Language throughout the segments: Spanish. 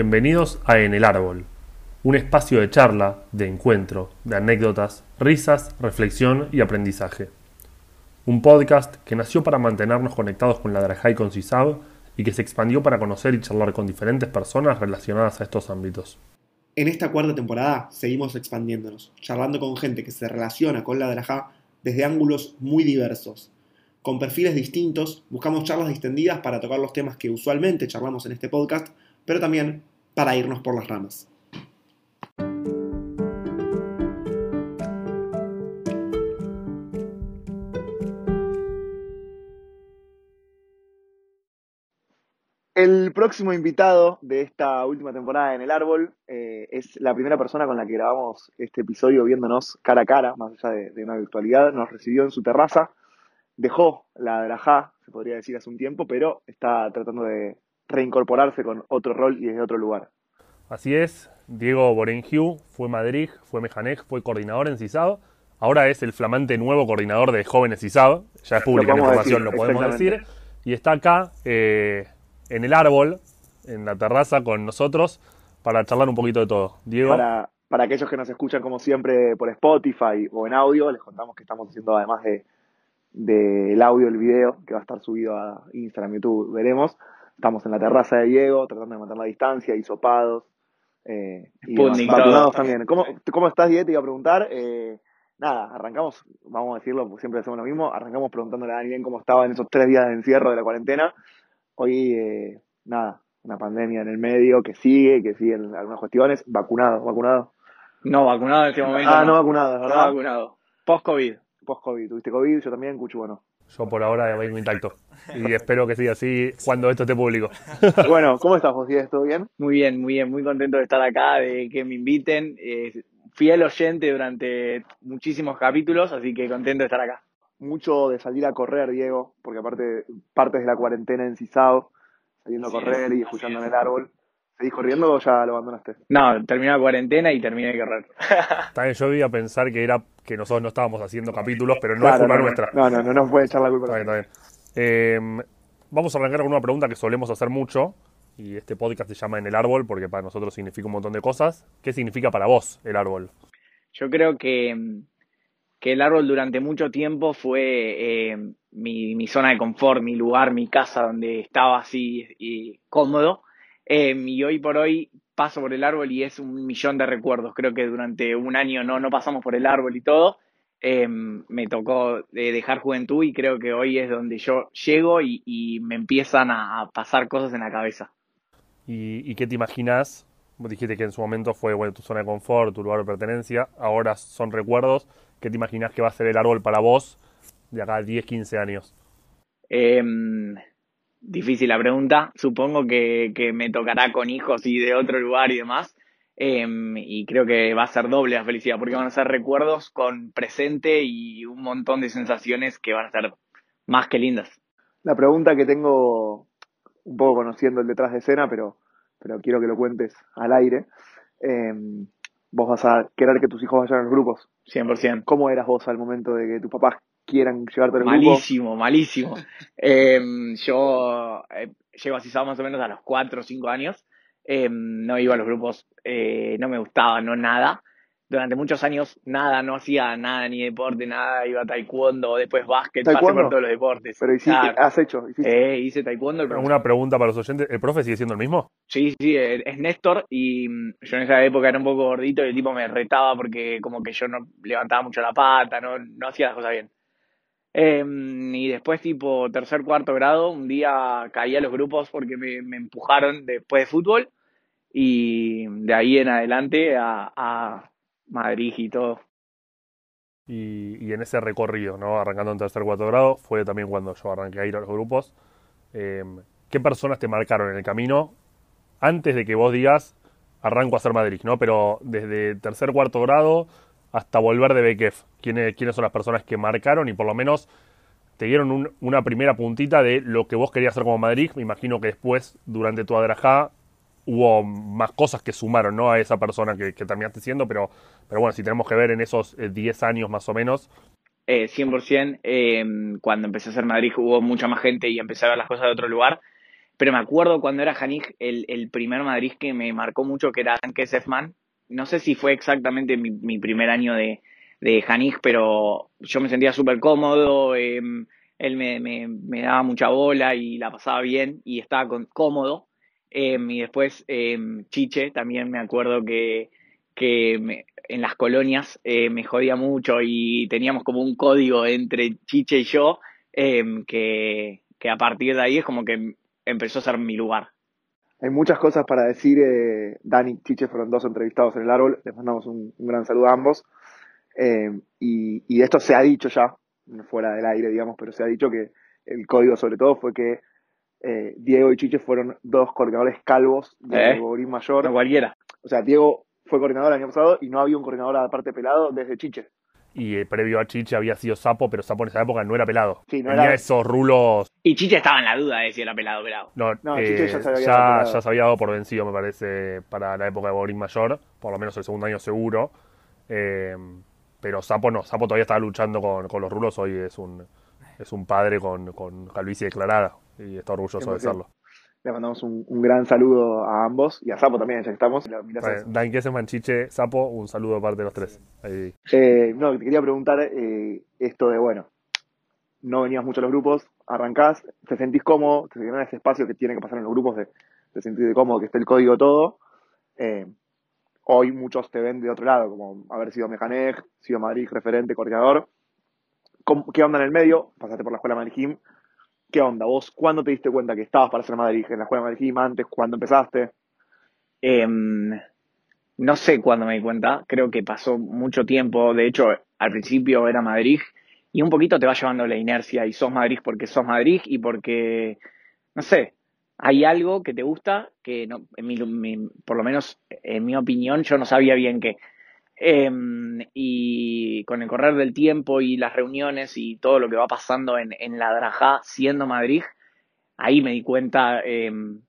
Bienvenidos a En el Árbol, un espacio de charla, de encuentro, de anécdotas, risas, reflexión y aprendizaje. Un podcast que nació para mantenernos conectados con la Drajá y con CISAB y que se expandió para conocer y charlar con diferentes personas relacionadas a estos ámbitos. En esta cuarta temporada seguimos expandiéndonos, charlando con gente que se relaciona con la Drajá desde ángulos muy diversos. Con perfiles distintos, buscamos charlas distendidas para tocar los temas que usualmente charlamos en este podcast, pero también para irnos por las ramas. El próximo invitado de esta última temporada en El Árbol eh, es la primera persona con la que grabamos este episodio viéndonos cara a cara, más allá de, una virtualidad. Nos recibió en su terraza, dejó la Drajá, se podría decir hace un tiempo, pero está tratando de reincorporarse con otro rol y desde otro lugar. Así es, Diego Borengiu fue Madrid, fue Mejanej, fue coordinador en CISAB, ahora es el flamante nuevo coordinador de jóvenes CISAB, ya es pública la información, lo podemos decir, y está acá... Eh, en el árbol, en la terraza con nosotros, para charlar un poquito de todo. Diego. Para, para aquellos que nos escuchan como siempre por Spotify o en audio, les contamos que estamos haciendo además de del audio el video que va a estar subido a Instagram, YouTube, veremos. Estamos en la terraza de Diego, tratando de mantener la distancia, hisopados. Eh, y vacunados también. ¿Cómo, ¿Cómo estás, Diego? Te iba a preguntar. Eh, nada, arrancamos, vamos a decirlo, siempre hacemos lo mismo, arrancamos preguntándole a Daniel cómo estaba en esos tres días de encierro de la cuarentena hoy, eh, nada, una pandemia en el medio que sigue, que siguen algunas cuestiones. ¿Vacunado? ¿Vacunado? No, vacunado en este momento. Ah, no, vacunado, ¿verdad? No vacunado. Post-COVID. Post-COVID. ¿Tuviste COVID? Yo también, Cucho, bueno. Yo por ahora vengo intacto. Y espero que siga así cuando esto esté público. bueno, ¿cómo estás, José? ¿Todo bien? Muy bien, muy bien. Muy contento de estar acá, de que me inviten. Eh, fiel oyente durante muchísimos capítulos, así que contento de estar acá mucho de salir a correr, Diego, porque aparte partes de la cuarentena en Cisao, saliendo a correr y escuchando en el árbol. ¿Seguís corriendo o ya lo abandonaste? No, terminé la cuarentena y terminé de correr. También yo iba a pensar que era que nosotros no estábamos haciendo capítulos, pero no es culpa nuestra. No, no, no nos puede echar la culpa. Está bien, em, vamos a arrancar con una pregunta que solemos hacer mucho, y este podcast se llama En el Árbol, porque para nosotros significa un montón de cosas. ¿Qué significa para vos el árbol? Yo creo que em, que el árbol durante mucho tiempo fue eh, mi, zona de confort, mi lugar, mi casa donde estaba así y cómodo. Eh, y hoy por hoy paso por el árbol y es un millón de recuerdos. Creo que durante un año no, no pasamos por el árbol y todo. Eh, me tocó dejar juventud y creo que hoy es donde yo llego y, me empiezan a, pasar cosas en la cabeza. ¿Y, qué te imaginas? dijiste que en su momento fue tu zona de confort, tu lugar de pertenencia, ahora son recuerdos. ¿Qué te imaginas que va a ser el árbol para vos de acá a 10, 15 años? Em, difícil la pregunta. Supongo que, me tocará con hijos y de otro lugar y demás. Em, y creo que va a ser doble la felicidad, porque van a ser recuerdos con presente y un montón de sensaciones que van a ser más que lindas. La pregunta que tengo, un poco conociendo el detrás de escena, pero, pero quiero que lo cuentes al aire. Em, vos vas a querer que tus hijos vayan a los grupos. 100%. ¿Cómo eras vos al momento de que tus papás quieran llevarte los malísimo, Malísimo, malísimo. Em, yo eh, llego así más o menos a los 4 o 5 años. Em, no iba a los grupos, eh, no me gustaba, no nada durante muchos años nada, no hacía nada, ni deporte, nada, iba a taekwondo, después básquet, pasé por todos los deportes. Pero hiciste, has hecho, Eh, hice taekwondo. Una pregunta para los oyentes, ¿el profe sigue siendo el mismo? Sí, sí, es Néstor y mm, yo en esa época era un poco gordito y el tipo me retaba porque como que yo no levantaba mucho la pata, no, no hacía las cosas bien. Em, y después, tipo tercer, cuarto grado, un día caí a los grupos porque me, empujaron después de fútbol y de ahí en adelante a Madrid y todo. Y, en ese recorrido, ¿no? Arrancando en tercer cuarto grado, fue también cuando yo arranqué a ir a los grupos. Em, ¿Qué personas te marcaron en el camino antes de que vos digas arranco a hacer Madrid, ¿no? Pero desde tercer cuarto grado hasta volver de BKF, ¿quiénes, ¿quiénes son las personas que marcaron y por lo menos te dieron una primera puntita de lo que vos querías hacer como Madrid? Me imagino que después, durante tu adrajá, hubo más cosas que sumaron ¿no? a esa persona que, terminaste siendo, pero, pero bueno, si tenemos que ver en esos 10 eh, años más o menos. Eh, 100%, em, cuando empecé a hacer Madrid hubo mucha más gente y empecé a ver las cosas de otro lugar, pero me acuerdo cuando era Janij, el, el primer Madrid que me marcó mucho, que era Anke Sefman. No sé si fue exactamente mi, mi primer año de, de pero yo me sentía súper cómodo. Eh, él me, daba mucha bola y la pasaba bien y estaba cómodo. Eh, y después eh, Chiche, también me acuerdo que, en las colonias eh, me jodía mucho y teníamos como un código entre Chiche y yo em, que, que, a partir de ahí es como que empezó a ser mi lugar. Hay muchas cosas para decir. Eh, Dani y Chiche fueron dos entrevistados en el árbol. Les mandamos un, un gran saludo a ambos. Em, y, y esto se ha dicho ya, fuera del aire, digamos, pero se ha dicho que el código sobre todo fue que eh, Diego y Chiche fueron dos coordinadores calvos de ¿Eh? Borín Mayor. No cualquiera. O sea, Diego fue coordinador el año pasado y no había un coordinador aparte pelado desde Chiche. Y eh, previo a Chiche había sido Sapo, pero Sapo en esa época no era pelado. Sí, no Tenía era- esos rulos. Y Chiche estaba en la duda de si era pelado o pelado. No, No, eh, Chiche ya se había ya, ya se había dado por vencido, me parece, para la época de Borín Mayor, por lo menos el segundo año seguro. Eh, pero Sapo no, Sapo todavía estaba luchando con, con los rulos, hoy es un, es un padre con, con calvicie declarada y está orgulloso de 100%. serlo. Le mandamos un, un gran saludo a ambos y a Sapo también, ya que estamos. Bueno. Dan Kesselman, Chiche, Sapo, un saludo de parte de los tres. Ahí. Eh, no, te quería preguntar eh, esto de, bueno, no venías mucho a los grupos, arrancás, te sentís cómodo, te generas ese espacio que tiene que pasar en los grupos de, de sentirte cómodo, que esté el código todo. Eh, hoy muchos te ven de otro lado, como haber sido Mecanej, sido Madrid referente, coordinador. ¿Cómo- ¿Qué onda en el medio? Pasaste por la escuela Gym. ¿Qué onda? ¿Vos cuándo te diste cuenta que estabas para ser Madrid? ¿En la escuela Madrid Gym antes? ¿Cuándo empezaste? Em, no sé cuándo me di cuenta, creo que pasó mucho tiempo, de hecho al principio era Madrid y un poquito te va llevando la inercia y sos Madrid porque sos Madrid y porque, no sé, hay algo que te gusta que no, en mi- por lo menos en mi opinión yo no sabía bien qué. Em, y con el correr del tiempo y las reuniones y todo lo que va pasando en, la Drajá siendo Madrid, ahí me di cuenta em,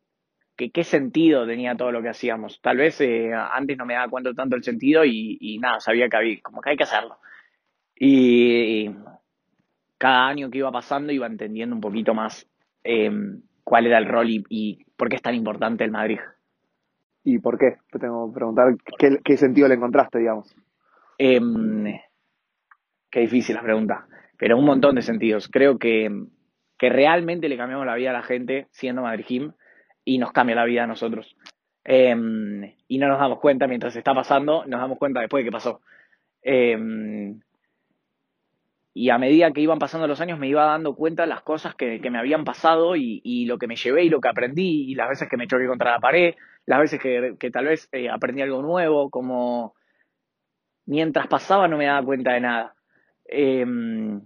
que qué sentido tenía todo lo que hacíamos. Tal vez eh, antes no me daba cuenta tanto el sentido y, nada, sabía que había, como que hay que hacerlo. Y, cada año que iba pasando iba entendiendo un poquito más eh, cuál era el rol y, y por qué es tan importante el Madrid. ¿Y por qué? Te tengo que preguntar qué, qué sentido le encontraste, digamos. Em, qué difícil la pregunta, pero un montón de sentidos. Creo que, que realmente le cambiamos la vida a la gente siendo Madrid Gym y nos cambia la vida a nosotros. Em, y no nos damos cuenta mientras está pasando, nos damos cuenta después de que pasó. Em, y a medida que iban pasando los años me iba dando cuenta de las cosas que, que me habían pasado y, y lo que me llevé y lo que aprendí y las veces que me choqué contra la pared, las veces que, que tal vez eh, aprendí algo nuevo, como mientras pasaba no me daba cuenta de nada. Em,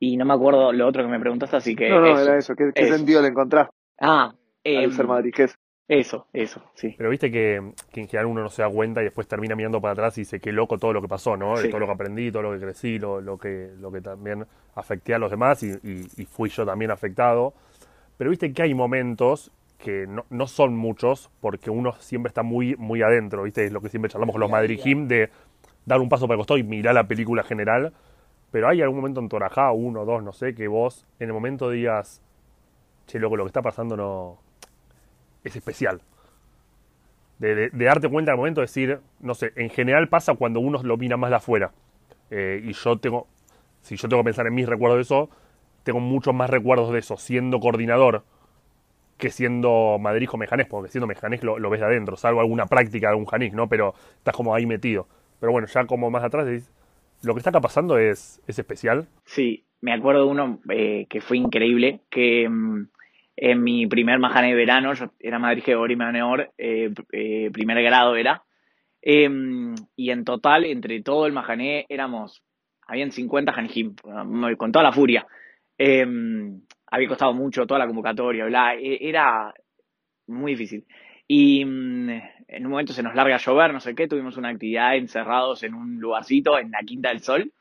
y no me acuerdo lo otro que me preguntaste, así que no, no, eso. era eso. ¿Qué, qué eso. sentido le encontraste Ah, al em, ser? Eso, eso, sí. Pero viste que, que en general uno no se da cuenta y después termina mirando para atrás y dice qué loco todo lo que pasó, ¿no? Sí. todo lo que aprendí, todo lo que crecí, lo, lo que, lo que también afecté a los demás y, y- y fui yo también afectado. Pero viste que hay momentos que no, no son muchos porque uno siempre está muy, muy adentro, viste, es lo que siempre charlamos con los Madrid Gym de dar un paso para el costado y mirar la película general. Pero hay algún momento en Torajá, uno, dos, no sé, que vos en el momento digas, che, loco, lo que está pasando no es especial de, darte cuenta al momento de decir, no sé, en general pasa cuando uno lo mira más de afuera. Eh, y yo tengo, si yo tengo que pensar en mis recuerdos de eso, tengo muchos más recuerdos de eso, siendo coordinador que siendo Madrid o Mejanés, porque siendo Mejanés lo, lo ves de adentro, salvo alguna práctica de algún Janís, ¿no? Pero estás como ahí metido. Pero bueno, ya como más atrás decís, lo que está acá pasando es, es especial. Sí, me acuerdo de uno eh, que fue increíble, que mm, en mi primer majane de verano, yo era Madrid Gregorio Menor, primer grado era, Em, y en total, entre todo el majané, éramos, habían 50 Janjim, con toda la furia. Em, había costado mucho toda la convocatoria, e- era muy difícil. Y mm, en un momento se nos larga a llover, no sé qué, tuvimos una actividad encerrados en un lugarcito en la Quinta del Sol.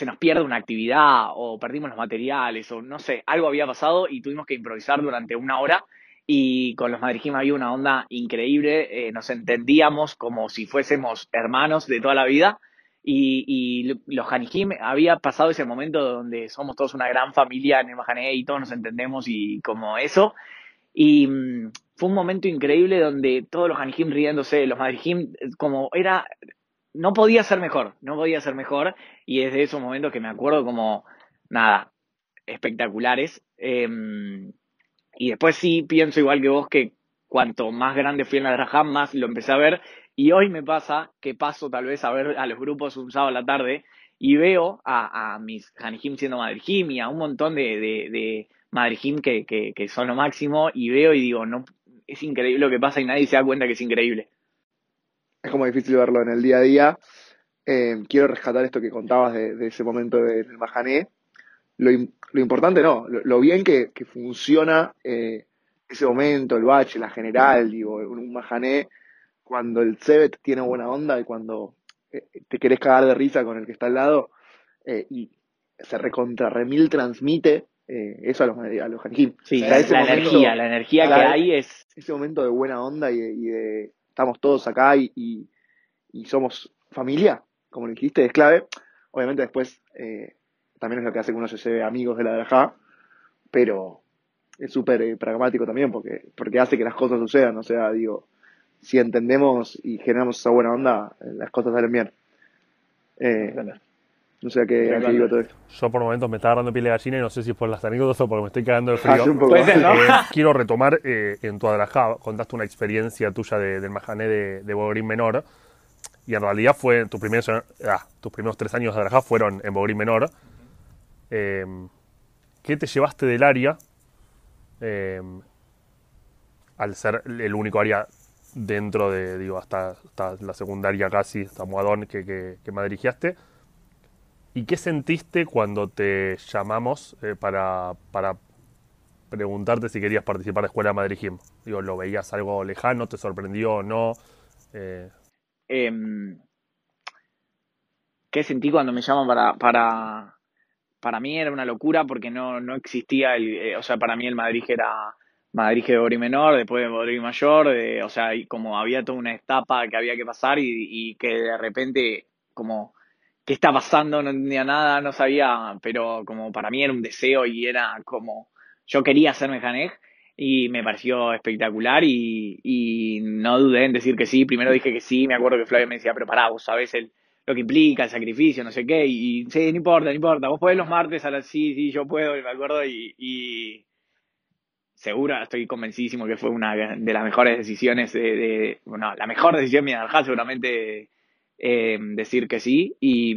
Se nos pierde una actividad o perdimos los materiales o no sé, algo había pasado y tuvimos que improvisar durante una hora y con los Madrid Gym había una onda increíble, eh, nos entendíamos como si fuésemos hermanos de toda la vida Y, y los Hanijim había pasado ese momento donde somos todos una gran familia en el Mahané y todos nos entendemos y como eso. Y mm, fue un momento increíble donde todos los Hanijim riéndose, los Madrijim, como era, no podía ser mejor, no podía ser mejor. Y es de esos momentos que me acuerdo como, nada, espectaculares. Em, y después sí pienso igual que vos que cuanto más grande fui en la Draham, más lo empecé a ver. Y hoy me pasa que paso tal vez a ver a los grupos un sábado a la tarde y veo a, mis Hanijim siendo Madrijim y a un montón de, de, que, que, son lo máximo y veo y digo, no, es increíble lo que pasa y nadie se da cuenta que es increíble. Es como difícil verlo en el día a día. Eh, quiero rescatar esto que contabas de, ese momento del Mahané. Lo, lo, importante no, lo, bien que, que funciona eh, ese momento, el bache, la general, digo, un Mahané, cuando el Cebet tiene buena onda y cuando eh, te querés cagar de risa con el que está al lado y se recontra remil transmite eso a los, a los Sí, la, energía, la energía que hay es... Ese momento de buena onda y de, estamos todos acá y, y, somos familia, como lo dijiste, es clave. Obviamente después eh, también es lo que hace que uno se lleve amigos de la Drajá, pero es súper eh, pragmático también porque, porque hace que las cosas sucedan. O sea, digo, si entendemos y generamos esa buena onda, eh, las cosas salen bien. No sé a qué, digo todo esto. Yo por momentos me está agarrando piel de gallina y no sé si es por las anécdotas o porque me estoy cagando de frío. quiero retomar en tu Adrajá, contaste una experiencia tuya del Mahané de, de Bogorín Menor y en realidad fue tus primeros, ah, tus primeros tres años de Adrajá fueron en Bogorín Menor Em, ¿Qué te llevaste del área em, al ser el único área dentro de, digo, hasta, la secundaria casi, hasta Moadón que, que, que me dirigiste? ¿Y qué sentiste cuando te llamamos eh, para, para preguntarte si querías participar de Escuela Madrid Gym? Digo, ¿lo veías algo lejano? ¿Te sorprendió o no? Eh... ¿Qué sentí cuando me llaman para, para, para mí era una locura porque no, no existía, el, eh, o sea, para mí el Madrid era Madrid de Bori menor, después de Bori mayor, o sea, como había toda una etapa que había que pasar y, que de repente, como, ¿qué está pasando? No entendía nada, no sabía, pero como para mí era un deseo y era como, yo quería hacerme Janej y me pareció espectacular y, y no dudé en decir que sí, primero dije que sí, me acuerdo que Flavio me decía, pero pará, vos sabés el lo que implica, el sacrificio, no sé qué, y, sí, no importa, no importa, vos podés los martes a sí, sí, yo puedo, y me acuerdo, y, y segura, estoy convencidísimo que fue una de las mejores decisiones de, bueno, la mejor decisión de mi seguramente eh, decir que sí, y,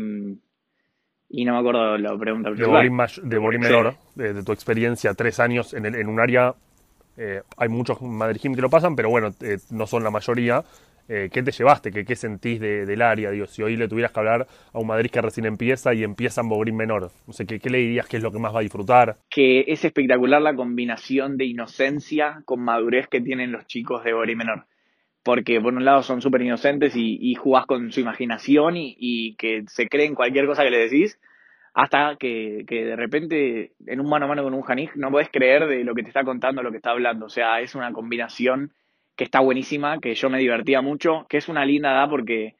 y no me acuerdo la pregunta De Bolín, de Menor, de, tu experiencia, tres años en, el, en un área, eh, hay muchos Madrid que lo pasan, pero bueno, eh, no son la mayoría. Eh, ¿qué te llevaste? ¿Qué, qué sentís del área? Digo, si hoy le tuvieras que hablar a un Madrid que recién empieza y empieza en Bogrín menor, no sé, ¿qué, ¿qué, le dirías que es lo que más va a disfrutar? Que es espectacular la combinación de inocencia con madurez que tienen los chicos de Bogrín menor. Porque por un lado son súper inocentes y, y, jugás con su imaginación y, que se creen cualquier cosa que le decís, hasta que, de repente en un mano a mano con un Janij no podés creer de lo que te está contando, lo que está hablando. O sea, es una combinación que está buenísima, que yo me divertía mucho, que es una linda edad porque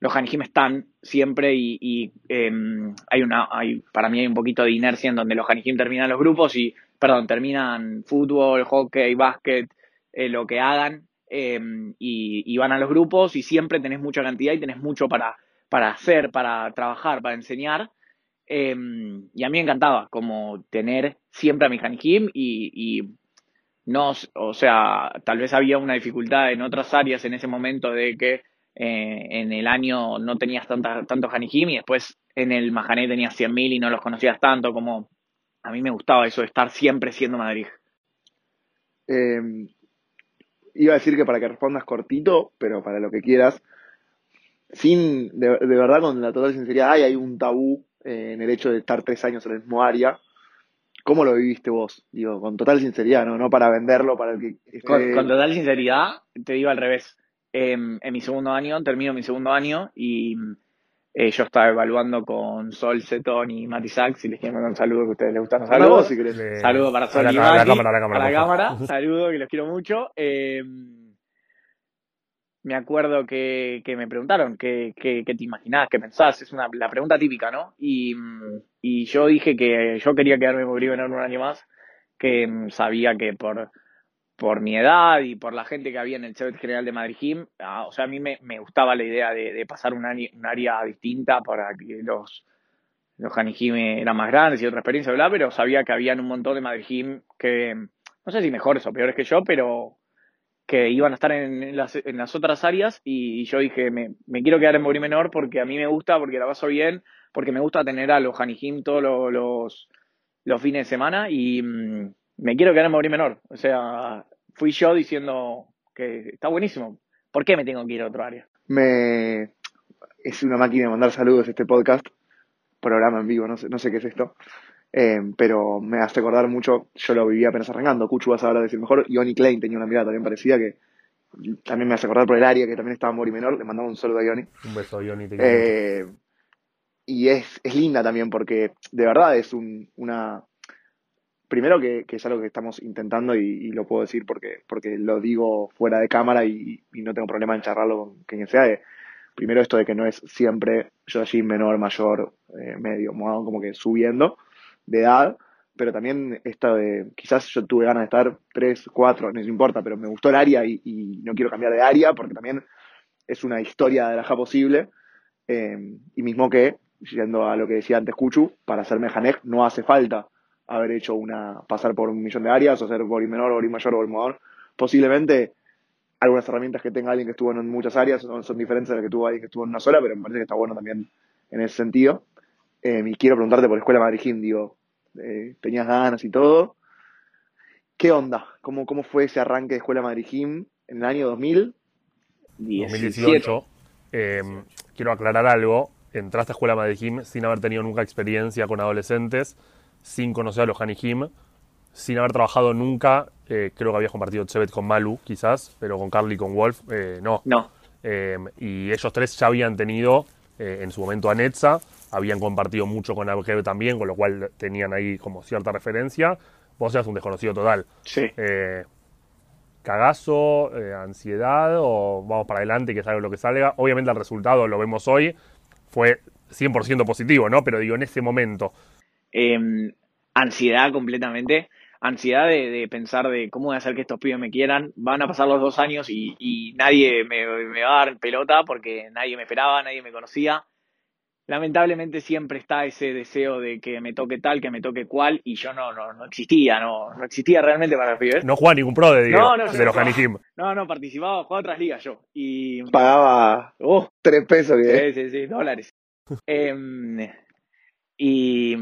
los Hanijim están siempre y, em, hay una, hay, para mí hay un poquito de inercia en donde los Hanijim terminan los grupos y, perdón, terminan fútbol, hockey, básquet, eh, lo que hagan em, y, van a los grupos y siempre tenés mucha cantidad y tenés mucho para, para hacer, para trabajar, para enseñar. Em, y a mí me encantaba como tener siempre a mi Hanijim y no, o sea, tal vez había una dificultad en otras áreas en ese momento de que eh, en el año no tenías tanta, tanto Hanijim y después en el Mahané tenías 100.000 y no los conocías tanto, como a mí me gustaba eso de estar siempre siendo Madrid. Em, iba a decir que para que respondas cortito, pero para lo que quieras, sin, de, verdad, con la total sinceridad, hay, hay un tabú eh, en el hecho de estar tres años en el mismo área ¿Cómo lo viviste vos? Digo, con total sinceridad, no, no para venderlo, para el que... Con, total sinceridad, te digo al revés. Em, en mi segundo año, termino mi segundo año y eh, yo estaba evaluando con Sol, Cetón y Mati Sachs, y les quiero mandar un saludo que a ustedes les gustan los saludos. Si querés. Saludo para Sol y Mati. La cámara, a la cámara. A la cámara, saludo que los quiero mucho. Eh, me acuerdo que, que me preguntaron qué, qué, qué te imaginás, qué pensás, es una, la pregunta típica, ¿no? Y, mm, y yo dije que yo quería quedarme en River un año más, que mm, sabía que por, por mi edad y por la gente que había en el Chevet General de Madrid Gym, ah, o sea, a mí me, me gustaba la idea de, de pasar un, área, un área distinta para que los, los Hanijim eran más grandes y otra experiencia, bla, pero sabía que habían un montón de Madrid Gym que, no sé si mejores o peores que yo, pero que iban a estar en las, en las otras áreas y, yo dije, me, me, quiero quedar en Bori Menor porque a mí me gusta, porque la paso bien, porque me gusta tener a los Hanijim todos los, los, fines de semana y mmm, me quiero quedar en Bori Menor. O sea, fui yo diciendo que está buenísimo. ¿Por qué me tengo que ir a otro área? Me... Es una máquina de mandar saludos este podcast, programa en vivo, no sé, no sé qué es esto. Eh, pero me hace acordar mucho, yo lo vivía apenas arrancando, Cuchu vas a hablar de decir mejor, Ioni Klein tenía una mirada también parecida que también me hace acordar por el área que también estaba Mori Menor, le mandamos un saludo a Ioni. Un beso a Ioni. Eh, y es, es linda también porque de verdad es un, una... Primero que, es algo que estamos intentando y, lo puedo decir porque, porque lo digo fuera de cámara y, no tengo problema en charlarlo con quien sea. De, primero esto de que no es siempre yo allí menor, mayor, eh, medio, como que subiendo de edad, pero también esto de, quizás yo tuve ganas de estar 3, 4, no importa, pero me gustó el área y, no quiero cambiar de área porque también es una historia de la ja posible. Eh, y mismo que, yendo a lo que decía antes Cuchu, para ser Mejanej no hace falta haber hecho una, pasar por un millón de áreas o ser boli menor, boli mayor o boli mayor. Posiblemente algunas herramientas que tenga alguien que estuvo en muchas áreas son, son diferentes de las que tuvo alguien que estuvo en una sola, pero me parece que está bueno también en ese sentido. Eh, y quiero preguntarte por Escuela Madrid Gym, digo, eh, tenías ganas y todo. ¿Qué onda? ¿Cómo, ¿Cómo fue ese arranque de Escuela Madrid Gym en el año 2000? 2018. Eh, quiero aclarar algo. Entraste a Escuela Madrid Gym sin haber tenido nunca experiencia con adolescentes, sin conocer a los Hani Gym, sin haber trabajado nunca. Eh, creo que habías compartido Chevet con Malu, quizás, pero con Carly y con Wolf, eh, no. No. y ellos tres ya habían tenido en su momento a Netza, habían compartido mucho con Abgeb también, con lo cual tenían ahí como cierta referencia. Vos eras un desconocido total. Sí. Eh, cagazo, eh, ansiedad o vamos para adelante que salga lo que salga. Obviamente el resultado lo vemos hoy, fue 100% positivo, ¿no? Pero digo, en ese momento. Eh, ansiedad completamente. Ansiedad de, de, pensar de cómo voy a hacer que estos pibes me quieran. Van a pasar los dos años y, y nadie me, me va a dar pelota porque nadie me esperaba, nadie me conocía lamentablemente siempre está ese deseo de que me toque tal, que me toque cual, y yo no, no, no existía, no, no existía realmente para los pibes. No jugaba ningún pro de, Diego, no, no, de los Hanijim. No, no, participaba, jugaba otras ligas yo. Y pagaba oh, tres pesos. Sí, sí, sí, dólares. eh, y,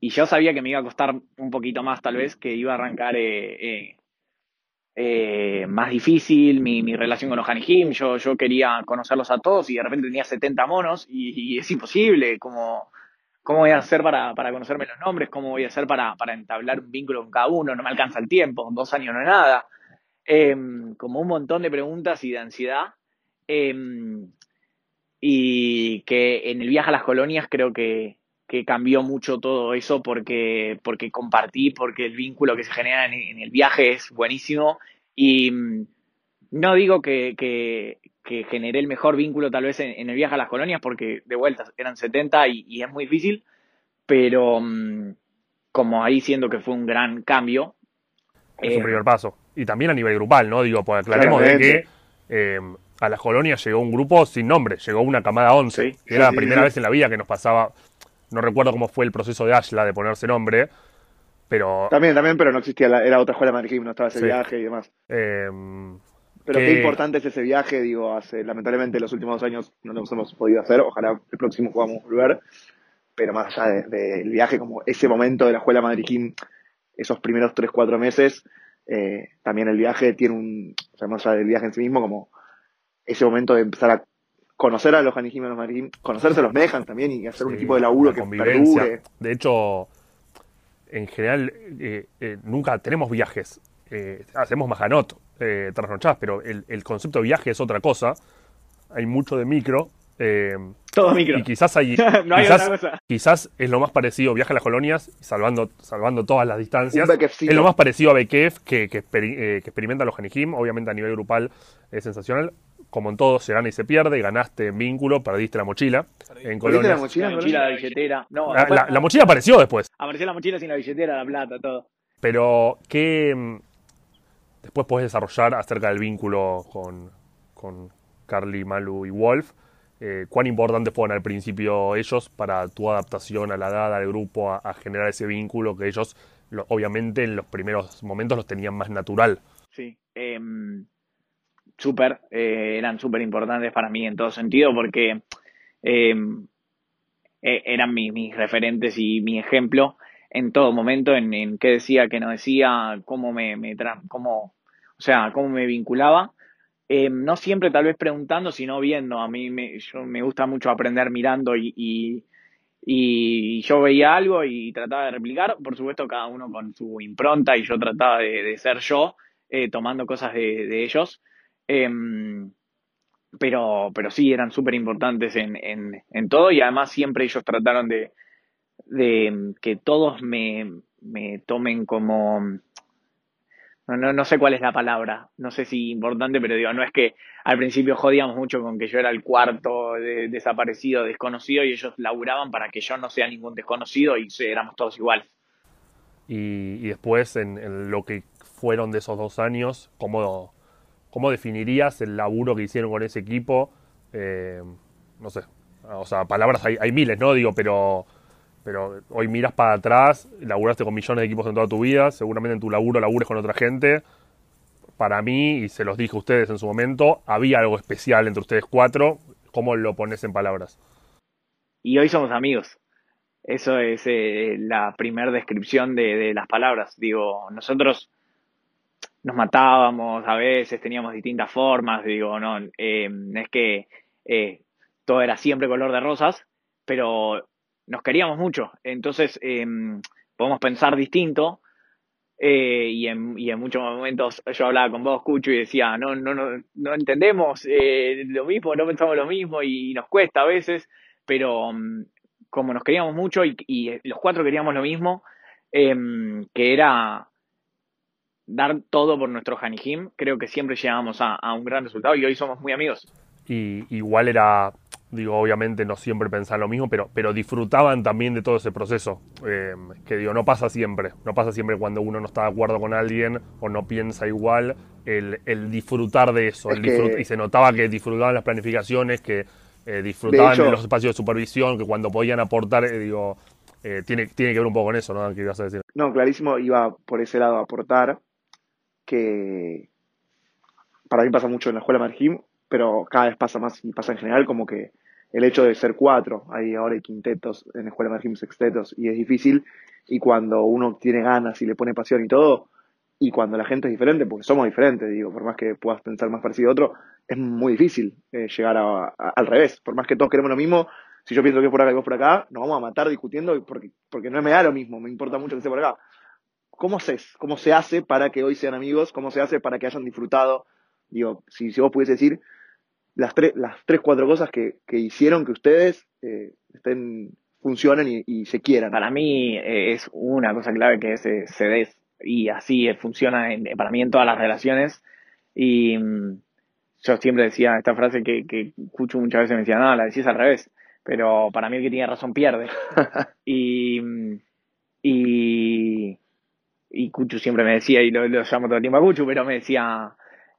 y yo sabía que me iba a costar un poquito más tal vez, que iba a arrancar eh, eh, eh, más difícil mi, relación con los Hanijim. Yo, yo quería conocerlos a todos y de repente tenía 70 monos y, es imposible. Como, ¿Cómo voy a hacer para, para, conocerme los nombres? ¿Cómo voy a hacer para, para, entablar un vínculo con cada uno? No me alcanza el tiempo, dos años no es nada. Eh, como un montón de preguntas y de ansiedad. Eh, y que en el viaje a las colonias creo que, que cambió mucho todo eso porque, porque compartí, porque el vínculo que se genera en, en el viaje es buenísimo. Y mmm, no digo que, que, que, generé el mejor vínculo tal vez en, en, el viaje a las colonias, porque de vuelta eran 70 y, y es muy difícil, pero mmm, como ahí siento que fue un gran cambio. Es eh, un primer paso. Y también a nivel grupal, ¿no? Digo, pues aclaremos de que eh, a las colonias llegó un grupo sin nombre, llegó una camada 11. Sí, era sí, la primera sí. vez en la vida que nos pasaba no recuerdo cómo fue el proceso de Ashla de ponerse nombre, pero... También, también, pero no existía, la, era otra escuela de Madrid, no estaba ese Sí. viaje y demás. eh, Pero que- qué importante es ese viaje, digo, hace, lamentablemente los últimos dos años no lo hemos podido hacer, ojalá el próximo podamos volver, pero más allá del de, viaje, como ese momento de la escuela Madrid, esos primeros tres, cuatro meses, eh, también el viaje tiene un, o sea, más allá del viaje en sí mismo, como ese momento de empezar a conocer a los Hanijim y a los Madrid, conocerse a los Mejans también y hacer un sí, equipo de laburo la que perdure. De hecho, en general, eh, eh, nunca tenemos viajes. Eh, hacemos majanot, eh, trasnochadas, pero el, el concepto de viaje es otra cosa. Hay mucho de micro. Todo micro. y quizás hay, no hay quizás, otra cosa. quizás es lo más parecido viaje a las colonias, salvando, salvando todas las distancias. Es lo más parecido a Bekef que, que, que experimenta los Hanijim. Obviamente a nivel grupal es sensacional. Como en todo, se gana y se pierde. Ganaste en vínculo, perdiste la mochila. En ¿Perdiste la mochila? La mochila, la billetera. No, La, después la- la mochila apareció después. apareció la mochila sin la billetera, la plata, todo. Pero, ¿qué mm, después podés desarrollar acerca del vínculo con, con Carly, Malu y Wolf? Eh, ¿Cuán importantes fueron al principio ellos para tu adaptación a la edad, al grupo, a, a generar ese vínculo que ellos, lo- obviamente, en los primeros momentos los tenían más natural? Sí. em, súper, eh, eran súper importantes para mí en todo sentido porque em, e- eran mi- mis referentes y mi ejemplo en todo momento, en, en qué decía, qué no decía, cómo me, me cómo, o sea, cómo me vinculaba. Em, no siempre tal vez preguntando, sino viendo. A mí me, yo, me gusta mucho aprender mirando y, y, yo veía algo y trataba de replicar, por supuesto cada uno con su impronta y yo trataba de, ser yo, eh, tomando cosas de, de ellos. Em, pero, pero sí, eran súper importantes en, en, en todo y además siempre ellos trataron de, de que todos me, me tomen como... No, no, no sé cuál es la palabra, no sé si importante, pero digo, no es que al principio jodíamos mucho con que yo era el cuarto de- desaparecido, desconocido, y ellos laburaban para que yo no sea ningún desconocido y éramos todos iguales. Y, y después, en, en lo que fueron de esos dos años, ¿cómo, cómo definirías el laburo que hicieron con ese equipo? Eh, no sé, o sea, palabras hay, miles, ¿no? Digo, pero, pero hoy miras para atrás, laburaste con millones de equipos en toda tu vida, seguramente en tu laburo labures con otra gente. Para mí, y se los dije a ustedes en su momento, había algo especial entre ustedes cuatro. ¿Cómo lo pones en palabras? Y hoy somos amigos. Eso es eh, la primera descripción de, de las palabras. Digo, nosotros nos matábamos a veces, teníamos distintas formas, digo, no, eh, es que eh, todo era siempre color de rosas, pero nos queríamos mucho, entonces eh, podemos pensar distinto eh, y, en, y en muchos momentos yo hablaba con vos, Cucho, y decía, no, no, no, no entendemos eh, lo mismo, no pensamos lo mismo y nos cuesta a veces, pero mm, como nos queríamos mucho y, y los cuatro queríamos lo mismo, em, que era dar todo por nuestro Hanijim, creo que siempre llegamos a, a un gran resultado y hoy somos muy amigos. y igual era, digo, obviamente no siempre pensaban lo mismo, pero, pero disfrutaban también de todo ese proceso. eh, que digo, no pasa siempre, no pasa siempre cuando uno no está de acuerdo con alguien o no piensa igual, el, el disfrutar de eso. Es el que- disfrut- y se notaba que disfrutaban las planificaciones, que eh, disfrutaban de, hecho- los espacios de supervisión, que cuando podían aportar, eh, digo, eh, tiene, tiene que ver un poco con eso, ¿no? ¿Qué ibas a decir? No, clarísimo, iba por ese lado a aportar que para mí pasa mucho en la escuela Marjim, pero cada vez pasa más y pasa en general como que el hecho de ser cuatro, hay ahora hay quintetos en la escuela Marjim, sextetos, y es difícil, y cuando uno tiene ganas y le pone pasión y todo, y cuando la gente es diferente, porque somos diferentes, digo, por más que puedas pensar más parecido a otro, es muy difícil eh, llegar a- al revés, por más que todos queremos lo mismo, si yo pienso que es por acá y vos por acá, nos vamos a matar discutiendo porque, porque no me da lo mismo, me importa mucho que sea por acá. ¿Cómo se, ¿Cómo se hace para que hoy sean amigos? ¿Cómo se hace para que hayan disfrutado? Digo, si, si vos pudiese decir las tres, las tres, cuatro cosas que, que hicieron que ustedes eh, estén, funcionen y, y se quieran. Para mí eh, es una cosa clave que es eh, se des y así eh, funciona en- para mí en todas las relaciones y mm, yo siempre decía esta frase que, que Cucho muchas veces me decía, no, la decís al revés, pero para mí el que tiene razón pierde. y, mm, y, y Cucho siempre me decía, y lo, lo llamo todo el tiempo a Cucho, pero me decía,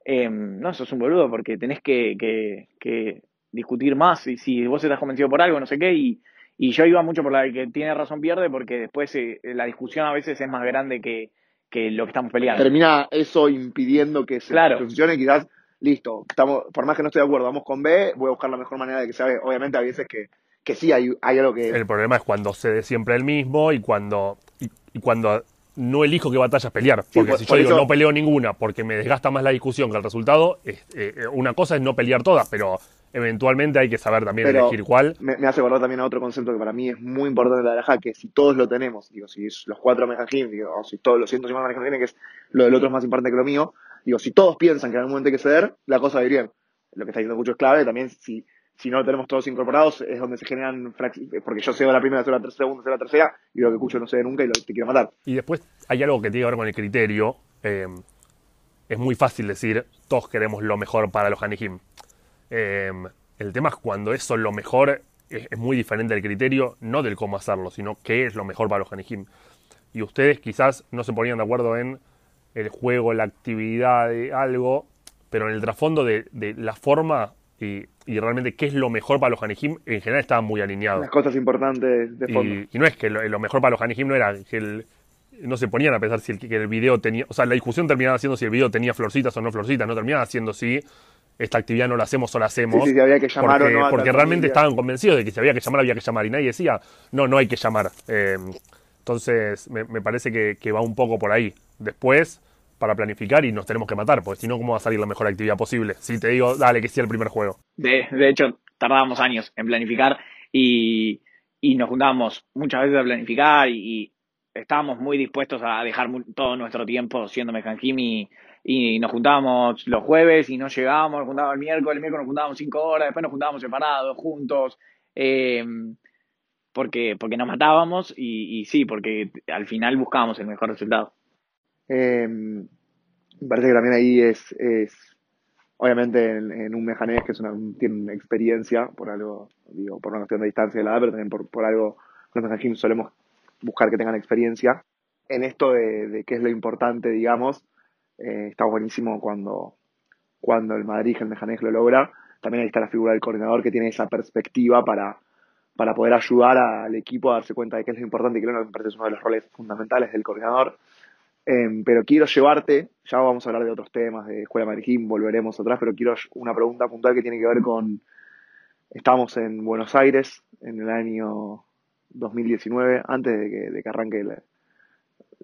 em, no, sos un boludo porque tenés que, que, que discutir más y si vos estás convencido por algo, no sé qué, y, y yo iba mucho por la de que tiene razón pierde porque después eh, la discusión a veces es más grande que, que lo que estamos peleando. Termina eso impidiendo que se Claro. funcione y quizás, listo, estamos, por más que no esté de acuerdo, vamos con B, voy a buscar la mejor manera de que sea B. Obviamente hay veces que, que sí hay, hay algo que... El problema es cuando se dé siempre el mismo y cuando, y, y cuando no elijo qué batallas pelear. Sí, Porque por- si yo por digo eso- no peleo ninguna porque me desgasta más la discusión que el resultado, es- eh, eh, una cosa es no pelear todas, pero eventualmente hay que saber también Pero- elegir cuál. me, me hace acordar también a otro concepto que para mí es muy importante de la Alajá, que si todos lo tenemos, digo, si es los cuatro Mejajim, digo, o si todos los cientos y más Mejajim tienen, que es lo del otro es más importante que lo mío, digo, si todos piensan que en algún momento hay que ceder, la cosa va a ir bien. Lo que está diciendo mucho es clave, también si, si no lo tenemos todos incorporados, es donde se generan, porque yo cedo la primera, cedo la tercera, segunda, cedo la tercera, y lo que Cucho no cede nunca y lo te quiero matar. Y después hay algo que tiene que ver con el criterio. eh, es muy fácil decir, todos queremos lo mejor para los Hanijim. Em, el tema es cuando eso es lo mejor, es, muy diferente el criterio, no del cómo hacerlo, sino qué es lo mejor para los Hanejim. Y ustedes quizás no se ponían de acuerdo en el juego, la actividad, algo, pero en el trasfondo de, de la forma y, y, realmente qué es lo mejor para los Hanejim, en general estaban muy alineados. Las cosas importantes de fondo. Y, y no es que lo, lo, mejor para los Hanejim no era que el, no se ponían a pensar si el, que el video tenía, o sea, la discusión terminaba siendo si el video tenía florcitas o no florcitas, no terminaba siendo si esta actividad no la hacemos o la hacemos. Sí, sí, había que llamar porque, o no. Porque realmente estaban convencidos de que si había que llamar, había que llamar. Y nadie decía, no, no hay que llamar. Eh, entonces, me, me parece que, que, va un poco por ahí. Después, para planificar y nos tenemos que matar, porque si no, ¿cómo va a salir la mejor actividad posible? Si te digo, dale, que sea el primer juego. De, de hecho, tardábamos años en planificar y, nos juntábamos muchas veces a planificar y, estábamos muy dispuestos a dejar todo nuestro tiempo siendo Mejanjim y, y nos juntábamos los jueves y no llegábamos, nos juntábamos el miércoles, el miércoles nos juntábamos cinco horas, después nos juntábamos separados, juntos, eh, porque, porque nos matábamos y, y, sí, porque al final buscábamos el mejor resultado. Eh, me parece que también ahí es, es obviamente en, en un mejanés que es una, tiene experiencia, por algo, digo, por una cuestión de distancia de la edad, pero también por, por algo, los mejanjim solemos buscar que tengan experiencia. En esto de, de qué es lo importante, digamos, eh, está buenísimo cuando, cuando el Madrid, el Mejanés lo logra. También ahí está la figura del coordinador que tiene esa perspectiva para, para poder ayudar al equipo a darse cuenta de qué es lo importante y que me parece es uno de los roles fundamentales del coordinador. Eh, pero quiero llevarte, ya vamos a hablar de otros temas, de Escuela Madrid, volveremos atrás, pero quiero una pregunta puntual que tiene que ver con, estamos en Buenos Aires en el año 2019, antes de que, de que arranque la,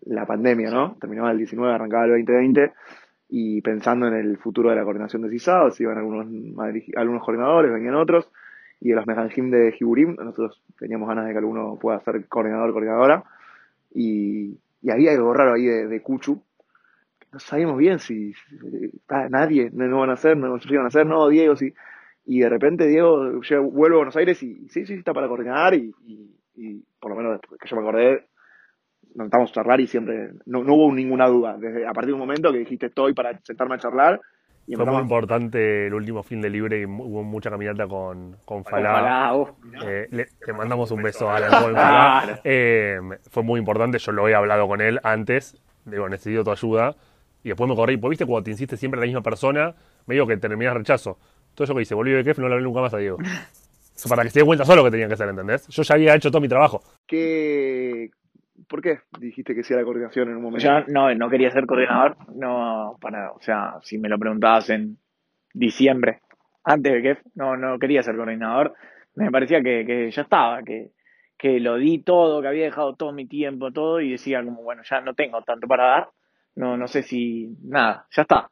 la pandemia, ¿no? Terminaba el 19, arrancaba el 2020 y pensando en el futuro de la coordinación de CISAO, iban algunos, algunos coordinadores, venían otros, y de los Mejanjim de Jiburim, nosotros teníamos ganas de que alguno pueda ser coordinador, coordinadora, y, y había algo raro ahí de, de Cuchu, no sabíamos bien si, nadie, no, no, a hacer, no, iban a hacer, no, Diego, sí, y de repente Diego llega, vuelve a Buenos Aires y sí, sí, está para coordinar, y, y, y por lo menos después que yo me acordé, nos sentamos a charlar y siempre no, no, hubo ninguna duda. Desde a partir de un momento que dijiste estoy para sentarme a charlar. Y Fue muy importante el último fin de libre y hubo mucha caminata con, con Falá. Eh, le, te mandamos un beso a Alan eh, Fue muy importante, yo lo he hablado con él antes, digo, necesito tu ayuda. Y después me corrí, pues viste, cuando te insiste siempre la misma persona, me digo que terminas rechazo. Entonces yo que hice, volví de Kef, no le hablé nunca más a Diego. Para que se dé cuenta solo que tenía que hacer, ¿entendés? Yo ya había hecho todo mi trabajo. ¿Qué, ¿Por qué dijiste que sí a la coordinación en un momento? Yo no, no quería ser coordinador, no, para, o sea, si me lo preguntabas en diciembre, antes de que no, no quería ser coordinador, me parecía que, que ya estaba, que, que lo di todo, que había dejado todo mi tiempo, todo, y decía como, bueno, ya no tengo tanto para dar, no, no sé si, nada, ya está.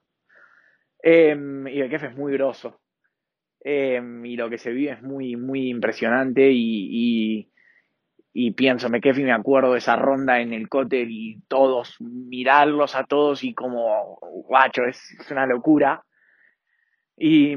Eh, y el jefe es muy grosso. Eh, y lo que se vive es muy, muy impresionante y y pienso, me quedo y me acuerdo de esa ronda en el cóctel y todos, mirarlos a todos y como, guacho, es, es una locura. Y,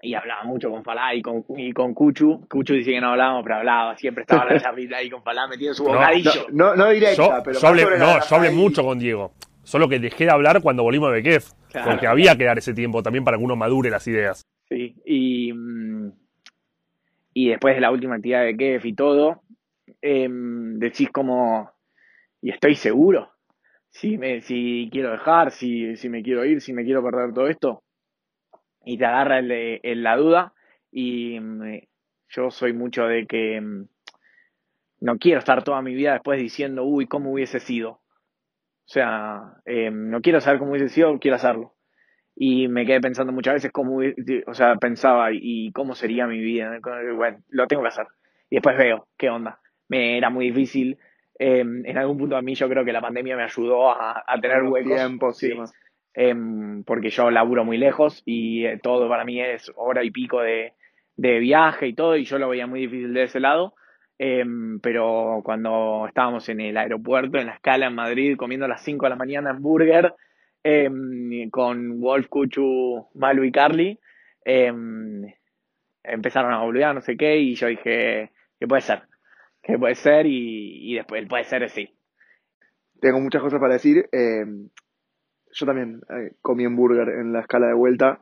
y hablaba mucho con Falá y con, y con Cuchu. Cuchu dice que no hablábamos, pero hablaba, siempre estaba la charlita ahí con Falá metido en su bocadillo. No, no, no directa, pero. No, yo hablé mucho con Diego. Solo que dejé de hablar cuando volvimos Bekef. Claro. Porque había que dar ese tiempo también para que uno madure las ideas. Sí, y y después de la última actividad de Kef y todo, eh, decís como, y estoy seguro, si, me, si quiero dejar, si, si me quiero ir, si me quiero perder todo esto, y te agarra el, la duda, y eh, yo soy mucho de que mm, no quiero estar toda mi vida después diciendo, uy, ¿cómo hubiese sido? O sea, no quiero saber cómo hubiese sido, quiero hacerlo y me quedé pensando muchas veces cómo, o sea, pensaba y cómo sería mi vida. Bueno, lo tengo que hacer. Y después veo qué onda. Me era muy difícil. Eh, en algún punto a mí yo creo que la pandemia me ayudó a, a tener huecos. Tiempo, sí. Eh, porque yo laburo muy lejos y eh, todo para mí es hora y pico de, de, viaje y todo y yo lo veía muy difícil de ese lado. pero cuando estábamos en el aeropuerto, en la escala en Madrid, comiendo a las 5 de la mañana hamburger, eh, con Wolf, Kuchu, Malu y Carly. Eh, empezaron a boludear, no sé qué, y yo dije, ¿qué puede ser? ¿Qué puede ser? Y, y después el puede ser sí. Tengo muchas cosas para decir. Eh, yo también eh, comí hamburger en la escala de vuelta.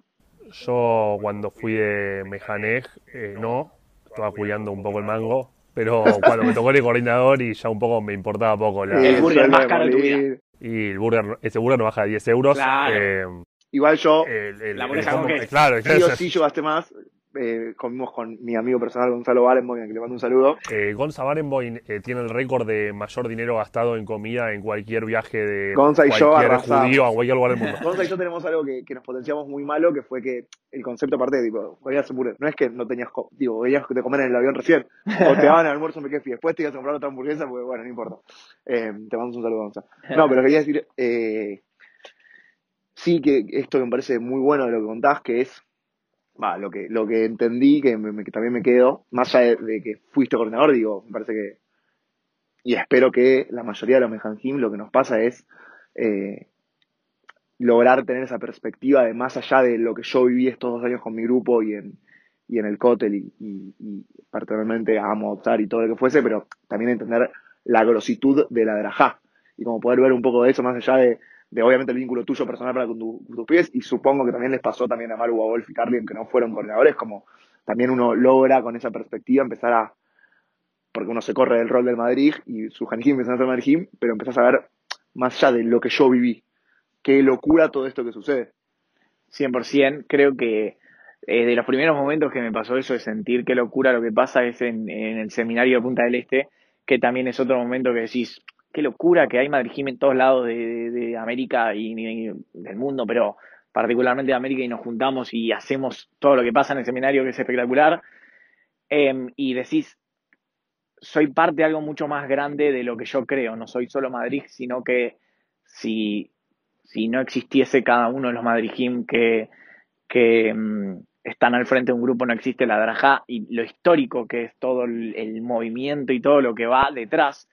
Yo cuando fui de Mejanej, eh, no, estaba cuidando un poco el mango, pero cuando me tocó el coordinador y ya un poco me importaba poco la... El burger más caro de tu vida. Y el burger, ese burger no baja de 10 euros. Claro. eh, Igual yo, el- el- La el combo- queso. claro, sí o sí, yo gasté más. Eh, comimos con mi amigo personal Gonzalo Valenboim, a quien le mando un saludo. Eh, Gonza Barenboim eh, tiene el récord de mayor dinero gastado en comida en cualquier viaje de Gonza y yo cualquier arrasamos. judío a cualquier lugar del mundo. Gonza y yo tenemos algo que, que nos potenciamos muy malo, que fue que el concepto aparte, tipo. No es que no tenías, digo, veías de comer en el avión recién, o te daban el almuerzo en Mequefi, después te ibas a comprar otra hamburguesa, pues bueno, no importa. Eh, te mando un saludo, Gonza. No, pero quería decir, sí que esto que me parece muy bueno de lo que contás, que es, va, lo que, lo que entendí, que, me- que también me quedo, más allá de, que fuiste coordinador, digo, me parece que, y espero que la mayoría de los Mejanjim lo que nos pasa es, eh, lograr tener esa perspectiva de más allá de lo que yo viví estos dos años con mi grupo y en, y en el cótel y, y, y particularmente amo optar y todo lo que fuese, pero también entender la grositud de la drajá. Y como poder ver un poco de eso más allá de, de obviamente el vínculo tuyo personal para con, tu- con tus pies y supongo que también les pasó también a Maru, a Wolf y Carly, que no fueron coordinadores, como también uno logra con esa perspectiva empezar a, porque uno se corre del rol del Madrid y sus Hanjim empiezan a ser Madrid, pero empezás a ver más allá de lo que yo viví, qué locura todo esto que sucede. 100%. Creo que eh, de los primeros momentos que me pasó eso de sentir qué locura lo que pasa es en, en el seminario de Punta del Este, que también es otro momento que decís, qué locura que hay Madrid Gym en todos lados de, América y, del mundo, pero particularmente de América y nos juntamos y hacemos todo lo que pasa en el seminario que es espectacular. Em, y decís, soy parte de algo mucho más grande de lo que yo creo, no soy solo Madrid, sino que si, si no existiese cada uno de los Madrid Gym que, que mm, están al frente de un grupo, no existe la Drajá y lo histórico que es todo el movimiento y todo lo que va detrás.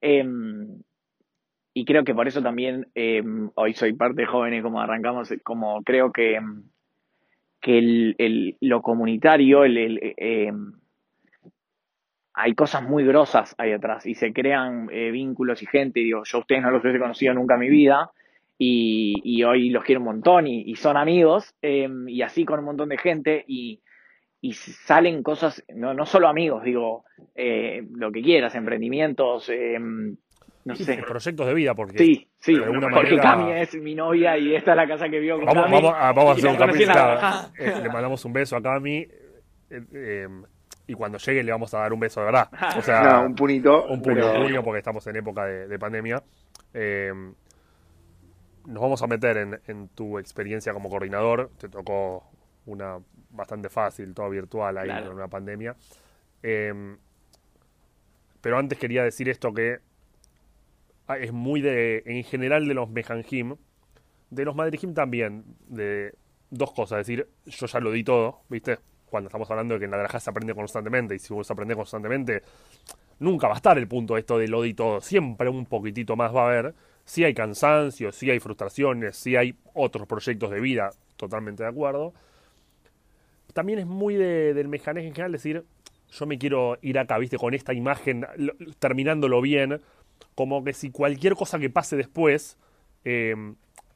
Em, y creo que por eso también em, hoy soy parte de jóvenes, como arrancamos, como creo que, em, que el, el- lo comunitario, el, hay cosas muy grosas ahí atrás y se crean eh, vínculos y gente. Digo, yo a ustedes no los hubiese conocido nunca en mi vida y, y hoy los quiero un montón y, y son amigos eh, y así con un montón de gente y, y salen cosas, no, no solo amigos, digo, eh, lo que quieras, emprendimientos, eh, no Sí, sé. proyectos de vida, porque Sí, sí, porque manera- Cami es mi novia y esta es la casa que vio con Vamos, Cami. vamos, a, vamos a hacer un capítulo. la eh, le mandamos un beso a Cami. eh, eh, y cuando llegue le vamos a dar un beso de verdad. O sea, No, un punito. un puño, pero- porque estamos en época de, de pandemia. Eh, nos vamos a meter en, en tu experiencia como coordinador. Te tocó una bastante fácil, todo virtual ahí Claro. con una pandemia. Eh, pero antes quería decir esto que ah, es muy de, en general de los Mejanjim, de los Madrijim también, de dos cosas, es decir, yo ya lo di todo, ¿viste? Cuando estamos hablando de que en la granja se aprende constantemente, y si vos aprendés constantemente, nunca va a estar el punto esto de lo di todo, siempre un poquitito más va a haber, si hay cansancio, si hay frustraciones, si hay otros proyectos de vida, totalmente de acuerdo. También es muy de- del mecanismo en general decir, yo me quiero ir acá, viste, con esta imagen, lo- terminándolo bien, como que si cualquier cosa que pase después, eh,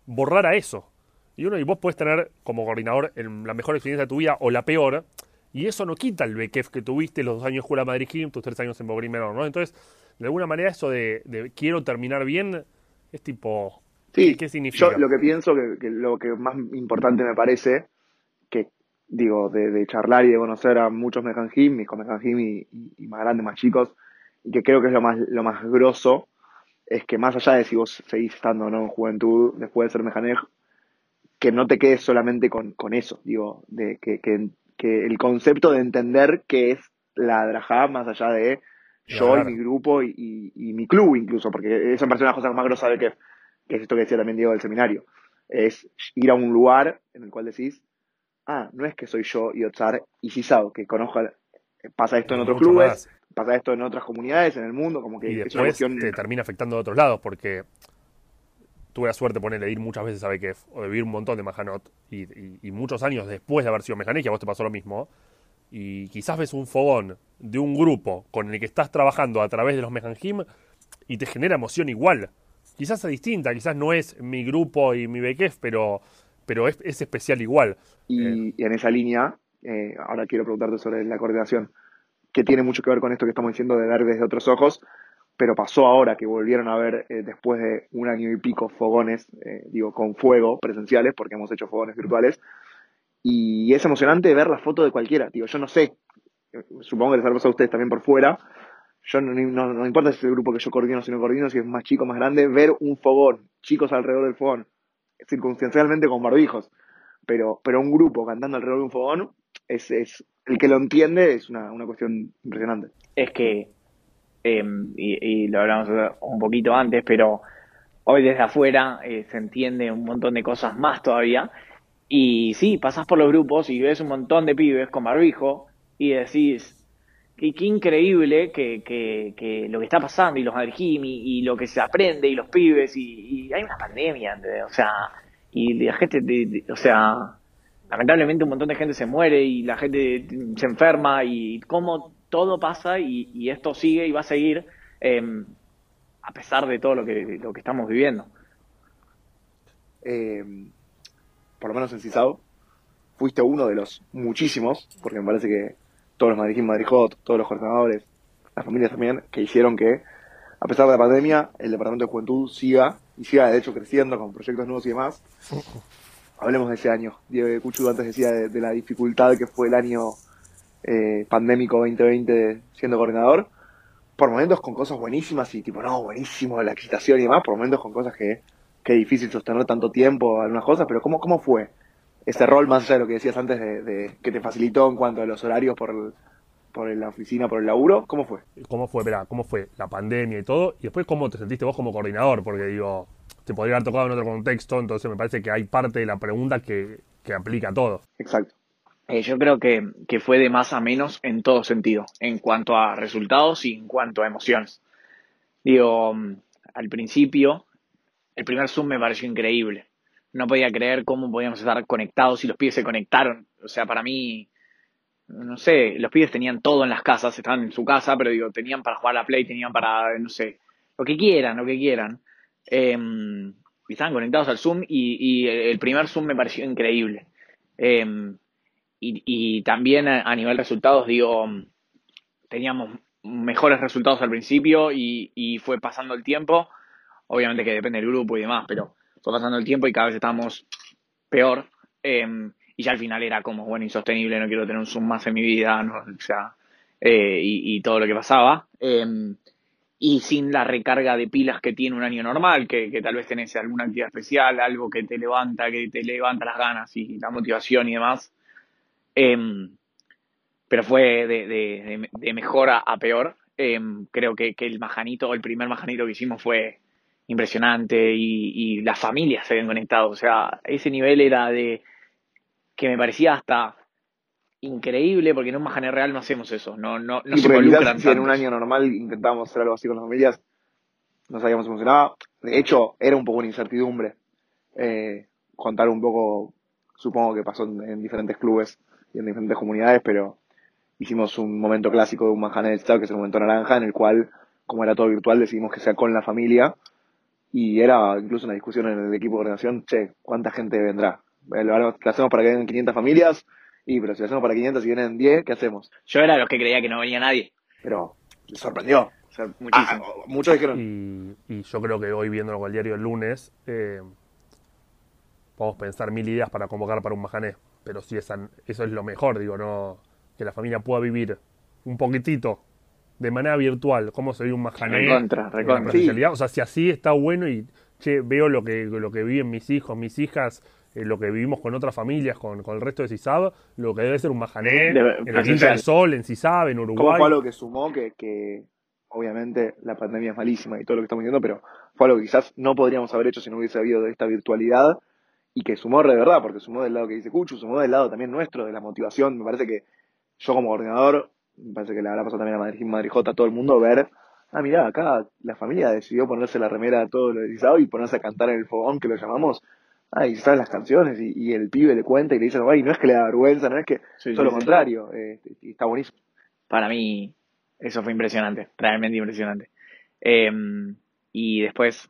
borrara eso. Y uno, y vos podés tener como coordinador el- la mejor experiencia de tu vida o la peor, y eso no quita el BKF que tuviste los dos años de Escuela Madrid Gym, tus tres años en Bogrim Menor, ¿no? Entonces, de alguna manera eso de, de quiero terminar bien, es tipo, Sí, ¿qué, qué significa? Yo lo que pienso, que, que lo que más importante me parece, que digo, de, de charlar y de conocer a muchos Mejanjim, mis Mejanjim y, y, más grandes, más chicos, y que creo que es lo más, lo más grosso, es que más allá de si vos seguís estando o no en juventud después de ser Mejanej, que no te quedes solamente con, con eso, digo, de que, que, que el concepto de entender qué es la Drajá más allá de yo Claro. y mi grupo y, y- y mi club incluso, porque eso me parece una cosa más grosa de que, que es esto que decía también Diego del seminario, es ir a un lugar en el cual decís, ah, no es que soy yo y Otzar y Sisao, que conozco, pasa esto en otros Mucho clubes, más. pasa esto en otras comunidades, en el mundo, como que y es después te termina afectando de otros lados, porque tuve la suerte ponerle de ir muchas veces a BKF o de vivir un montón de Majanot y, y- y muchos años después de haber sido Mejanej, a vos te pasó lo mismo. Y quizás ves un fogón de un grupo con el que estás trabajando a través de los Mejanjim y te genera emoción igual. Quizás es distinta, quizás no es mi grupo y mi BKF, pero, pero es, es especial igual. Y, Eh. y en esa línea, eh, ahora quiero preguntarte sobre la coordinación, que tiene mucho que ver con esto que estamos diciendo de ver desde otros ojos, pero pasó ahora que volvieron a ver eh, después de un año y pico fogones, eh, digo, con fuego presenciales, porque hemos hecho fogones virtuales, y es emocionante ver la foto de cualquiera, digo, yo no sé, supongo que les pasado a ustedes también por fuera, yo no, no, no importa si es el grupo que yo coordino o si no coordino, si es más chico o más grande, ver un fogón, chicos alrededor del fogón, circunstancialmente con barbijos, pero, pero un grupo cantando alrededor de un fogón, es, es el que lo entiende es una, una cuestión impresionante. Es que, eh, y, y lo hablamos un poquito antes, pero hoy desde afuera eh, se entiende un montón de cosas más todavía. Y sí, pasás por los grupos y ves un montón de pibes con barbijo y decís, qué, qué increíble que, que, lo que está pasando y los Adergimi y lo que se aprende y los pibes y, hay una pandemia, o sea, y la gente, o sea, lamentablemente un montón de gente se muere y la gente se enferma y cómo todo pasa y, esto sigue y va a seguir eh, a pesar de todo lo que, lo que estamos viviendo. Eh, por lo menos en CISAO, fuiste uno de los muchísimos, porque me parece que todos los Madrid Hot, todos los coordinadores, las familias también, que hicieron que, a pesar de la pandemia, el Departamento de Juventud siga, y siga de hecho creciendo con proyectos nuevos y demás. Hablemos de ese año. Diego Cuchu antes decía de, de la dificultad que fue el año eh, pandémico 2020 siendo coordinador. Por momentos con cosas buenísimas y tipo, no, buenísimo, la excitación y demás. Por momentos con cosas que, que es difícil sostener tanto tiempo algunas cosas. Pero ¿cómo, cómo fue ese rol, más allá de lo que decías antes, de, de que te facilitó en cuanto a los horarios por, el- por la oficina, por el laburo? ¿Cómo fue? ¿Cómo fue, verá, cómo fue la pandemia y todo? Y después, ¿cómo te sentiste vos como coordinador? Porque digo, te podría haber tocado en otro contexto, entonces me parece que hay parte de la pregunta que, que aplica a todo. Exacto. Eh, yo creo que, que fue de más a menos en todo sentido, en cuanto a resultados y en cuanto a emociones. Digo, mm, al principio, el primer Zoom me pareció increíble. No podía creer cómo podíamos estar conectados y los pibes se conectaron. O sea, para mí, no sé, los pibes tenían todo en las casas, estaban en su casa, pero digo, tenían para jugar a la Play, tenían para, no sé, lo que quieran, lo que quieran. Eh, y estaban conectados al Zoom y, y el primer Zoom me pareció increíble. Eh, y, y también a, a nivel resultados, digo, teníamos mejores resultados al principio y, y fue pasando el tiempo. Obviamente que depende del grupo y demás, pero fue pasando el tiempo y cada vez estábamos peor. eh, y ya al final era como, bueno, insostenible, no quiero tener un Zoom más en mi vida, no, o sea, eh, y, y todo lo que pasaba. eh, y sin la recarga de pilas que tiene un año normal, que, que tal vez tenés alguna actividad especial, algo que te levanta, que te levanta las ganas y la motivación y demás. Em, pero fue de, de- de- mejor a, a peor. Creo que, que el majanito, el primer majanito que hicimos fue impresionante y, y las familias se habían conectado. O sea, ese nivel era de que me parecía hasta increíble porque en un majané real no hacemos eso, no, no, no y se involucran si en un año normal intentábamos hacer algo así con las familias, no sabíamos cómo funcionaba. De hecho, era un poco una incertidumbre. Eh, contar un poco, supongo que pasó en, en diferentes clubes y en diferentes comunidades, pero hicimos un momento clásico de un Manhattan del Estado, que es el momento naranja, en el cual, como era todo virtual, decidimos que sea con la familia. Y era incluso una discusión en el equipo de coordinación, che, ¿cuánta gente vendrá? Lo hacemos para que vengan 500 familias, y pero si lo hacemos para 500 y vienen 10, ¿qué hacemos? Yo era de los que creía que no venía nadie. Pero sorprendió. O sea, muchísimo. Ah, muchos dijeron, Y, y yo creo que hoy viéndolo con el diario el lunes, eh, podemos pensar mil ideas para convocar para un majané. Pero si esa, eso es lo mejor, digo, no que la familia pueda vivir un poquitito de manera virtual, cómo se vive un majané. Recontra, en la recontra. presencialidad. O sea, si así está bueno y che, veo lo que, lo que viven mis hijos, mis hijas, eh, lo que vivimos con otras familias, con, con el resto de CISAB, lo que debe ser un majané De- en la Quinta del Sol, en CISAB, en ¿Cómo Uruguay. fue algo que sumó que, que obviamente la pandemia es malísima y todo lo que estamos viendo, pero fue algo que quizás no podríamos haber hecho si no hubiese habido de esta virtualidad y que sumó de verdad, porque sumó del lado que dice Cuchu, sumó del lado también nuestro, de la motivación. Me parece que yo como coordinador, me parece que le habrá pasado también a Madrid, Madrid J, a todo el mundo ver, ah, mirá, acá la familia decidió ponerse la remera a todo lo de Isao y ponerse a cantar en el fogón, que lo llamamos. Ah, y saben las canciones y, y el pibe le cuenta y le dice, ay, no es que le da vergüenza, no es que, Sí, todo lo sí, contrario, eh, y está buenísimo. Para mí, eso fue impresionante, realmente impresionante. Eh, y después,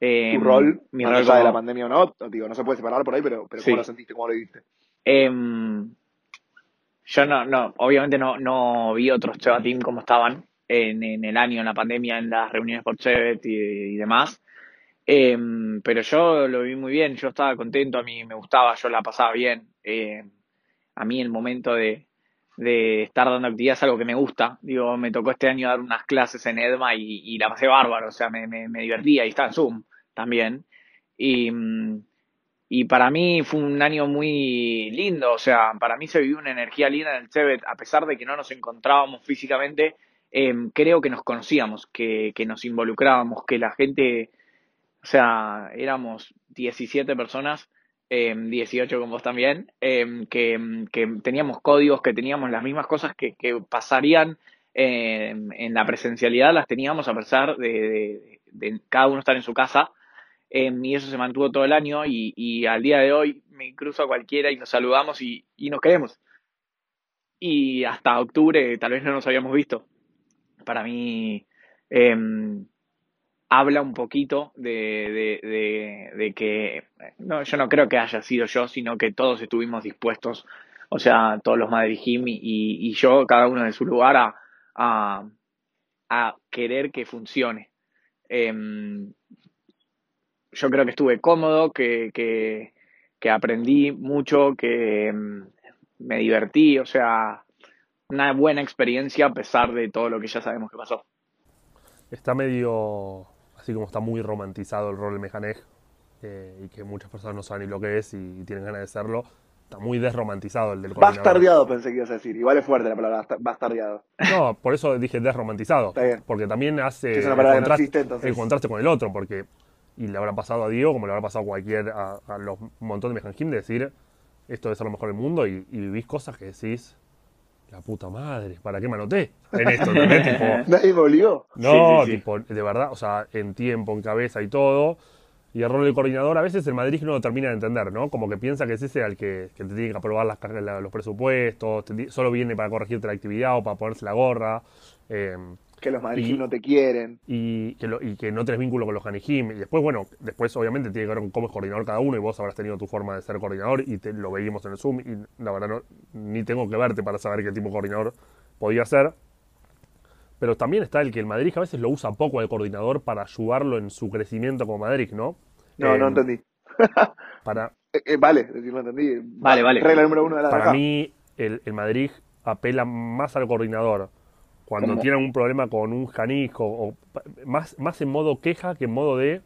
Eh, ¿Tu rol, mi rol allá de como- la pandemia o no? Digo, no se puede separar por ahí, pero. ¿cómo lo sentiste? ¿Cómo lo viviste? Em, yo no, no, obviamente no, no vi otros Cheva Team como estaban en, en el año, en la pandemia, en las reuniones por Chevet y, y demás. Em, pero yo lo vi muy bien, yo estaba contento, a mí me gustaba, yo la pasaba bien. Em, a mí el momento de, de estar dando actividad es algo que me gusta. Digo, me tocó este año dar unas clases en Edma y, y la pasé bárbaro, o sea, me, me, me divertía y estaba en Zoom también. Y, mm, y para mí fue un año muy lindo, o sea, para mí se vivió una energía linda en el Chevet, a pesar de que no nos encontrábamos físicamente, em, creo que nos conocíamos, que, que nos involucrábamos, que la gente, o sea, éramos 17 personas, em, 18 con vos también, em, que, que teníamos códigos, que teníamos las mismas cosas que, que pasarían en la presencialidad, las teníamos a pesar de cada uno estar en su casa. Em, y eso se mantuvo todo el año y, al día de hoy me cruzo a cualquiera y nos saludamos y, nos queremos. Y hasta octubre tal vez no nos habíamos visto. Para mí em, habla un poquito de, de- que, no, yo no creo que haya sido yo, sino que todos estuvimos dispuestos, o sea, todos los Madrid y, yo, cada uno de su lugar, a, a, a querer que funcione. Em, yo creo que estuve cómodo, que, que, que aprendí mucho, que mm, me divertí, o sea, una buena experiencia a pesar de todo lo que ya sabemos que pasó. Está medio, así como está muy romantizado el rol de Mejanej, eh, y que muchas personas no saben ni lo que es y, tienen ganas de serlo, está muy desromantizado el del. Bastardeado pensé que ibas a decir. Igual es fuerte la palabra, basta- bastardeado. No, por eso dije desromantizado. Está bien. Porque también hace Que es una el, palabra que no contraste, existe, entonces. el contraste con el otro, porque y le habrá pasado a Diego como le habrá pasado a cualquier, a, a los montón de Mejanjim de decir esto debe ser lo mejor del mundo y, y vivís cosas que decís la puta madre, ¿para qué me anoté en esto? Nadie me obligó. no, Sí, sí, sí. tipo, de verdad, o sea, en tiempo, en cabeza y todo. Y el rol del coordinador a veces el Madrid no lo termina de entender, ¿no? Como que piensa que es ese al que, que te tiene que aprobar las, cargas- la- los presupuestos, te solo viene para corregirte la actividad o para ponerse la gorra. eh, Que los Y- madrileños no te quieren. y que, lo- y que no tenés vínculo con los Hanijim. Y después, bueno, después obviamente tiene que ver con cómo es coordinador cada uno y vos habrás tenido tu forma de ser coordinador y te, lo veíamos en el Zoom y la verdad no, ni tengo que verte para saber qué tipo de coordinador podía ser. Pero también está el que el Madrid a veces lo usa poco al coordinador para ayudarlo en su crecimiento como Madrid, ¿no? No, Eh, no entendí. Para, Eh, eh, vale, es decir, no entendí. Vale, vale. Regla número uno de la para acá. mí, el, el Madrid apela más al coordinador cuando ¿Cómo? tienen un problema con un janijo, o, más, más en modo queja que en modo de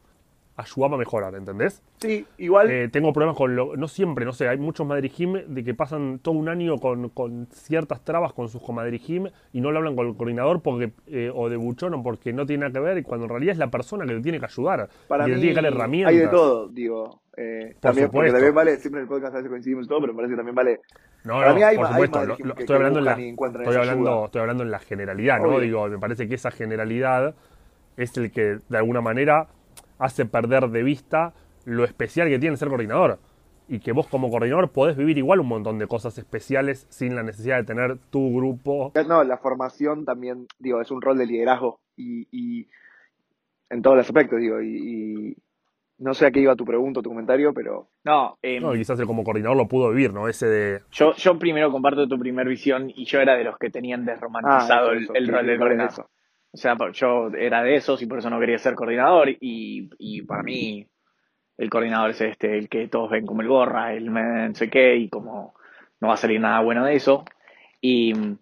ayudarme a mejorar, ¿entendés? Sí, igual. Eh, tengo problemas con lo, no siempre, no sé, hay muchos Madrid Jim de que pasan todo un año con, con ciertas trabas con sus Madrid Jim y no le hablan con el coordinador porque eh, o de buchón o porque no tiene nada que ver y cuando en realidad es la persona que le tiene que ayudar para y mí le tiene que dar herramientas. hay de todo, digo. Eh, Por también, supuesto. también vale, siempre en el podcast a veces coincidimos todo, pero me parece que también vale. No, Para no, mí hay por hay supuesto, Madrid lo- lo- que- estoy hablando en la, estoy hablando, estoy hablando en la generalidad, ¿no? Digo, me parece que esa generalidad es el que de alguna manera hace perder de vista lo especial que tiene ser coordinador. Y que vos como coordinador podés vivir igual un montón de cosas especiales sin la necesidad de tener tu grupo. No, la formación también, digo, es un rol de liderazgo y, y en todos los aspectos, digo, y, y no sé a qué iba tu pregunta o tu comentario, pero No, No, y quizás él como coordinador lo pudo vivir, ¿no? Ese de... yo, yo primero comparto tu primer visión y yo era de los que tenían desromantizado Ah, el, eso, el sí, rol del coordinador. O sea, yo era de esos y por eso no quería ser coordinador y, y para mí el coordinador es este, el que todos ven como el gorra, el no sé qué y como no va a salir nada bueno de eso. Y mm,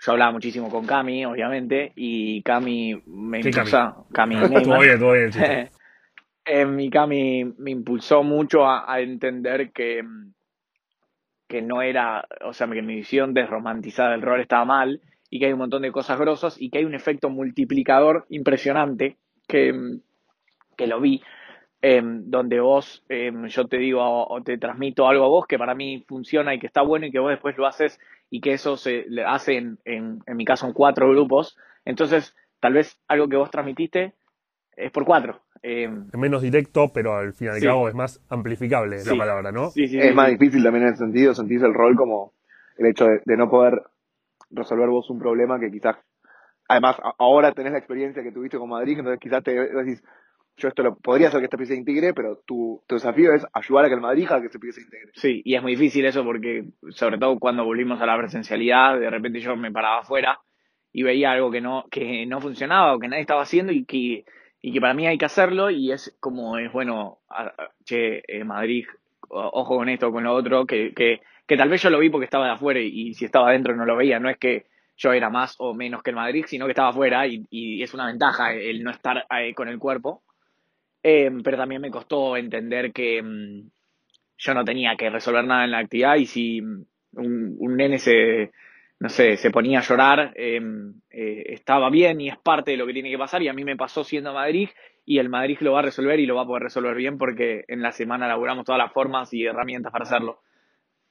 yo hablaba muchísimo con Cami, obviamente, y Cami me ¿Qué impulsa, Cami Todo Neyman. bien, todo bien, chiste. Eh, mi Cami me impulsó mucho a, a entender que, mm, que no era, o sea, que mi visión desromantizada del rol estaba mal y que hay un montón de cosas grosas y que hay un efecto multiplicador impresionante que, que lo vi, em, donde vos, em, yo te digo o te transmito algo a vos que para mí funciona y que está bueno y que vos después lo haces y que eso se le hace en, en, en mi caso en cuatro grupos. Entonces, tal vez algo que vos transmitiste es por cuatro. Em, Es menos directo, pero al fin y al Sí. cabo es más amplificable Sí. la palabra, ¿no? sí, sí, es sí, más difícil también en ese sentido, sentís el rol como el hecho de, de no poder resolver vos un problema que quizás, además ahora tenés la experiencia que tuviste con Madrid, entonces quizás te decís, yo esto lo podría hacer que este pibe se integre, pero tu, tu desafío es ayudar a que el Madrid a que este pibe se integre. Sí, y es muy difícil eso porque, sobre todo cuando volvimos a la presencialidad, de repente yo me paraba afuera y veía algo que no, que no funcionaba o que nadie estaba haciendo y que, y que para mí hay que hacerlo y es como es bueno, che, eh, Madrid, ojo con esto, con lo otro, que, que, que tal vez yo lo vi porque estaba de afuera y, si estaba adentro no lo veía, no es que yo era más o menos que el Madrid, sino que estaba afuera y, y es una ventaja el no estar ahí con el cuerpo. Eh, pero también me costó entender que mm, yo no tenía que resolver nada en la actividad y si un, un nene se, no sé, se ponía a llorar, eh, eh, estaba bien y es parte de lo que tiene que pasar y a mí me pasó siendo Madrid y el Madrid lo va a resolver y lo va a poder resolver bien porque en la semana laburamos todas las formas y herramientas para hacerlo.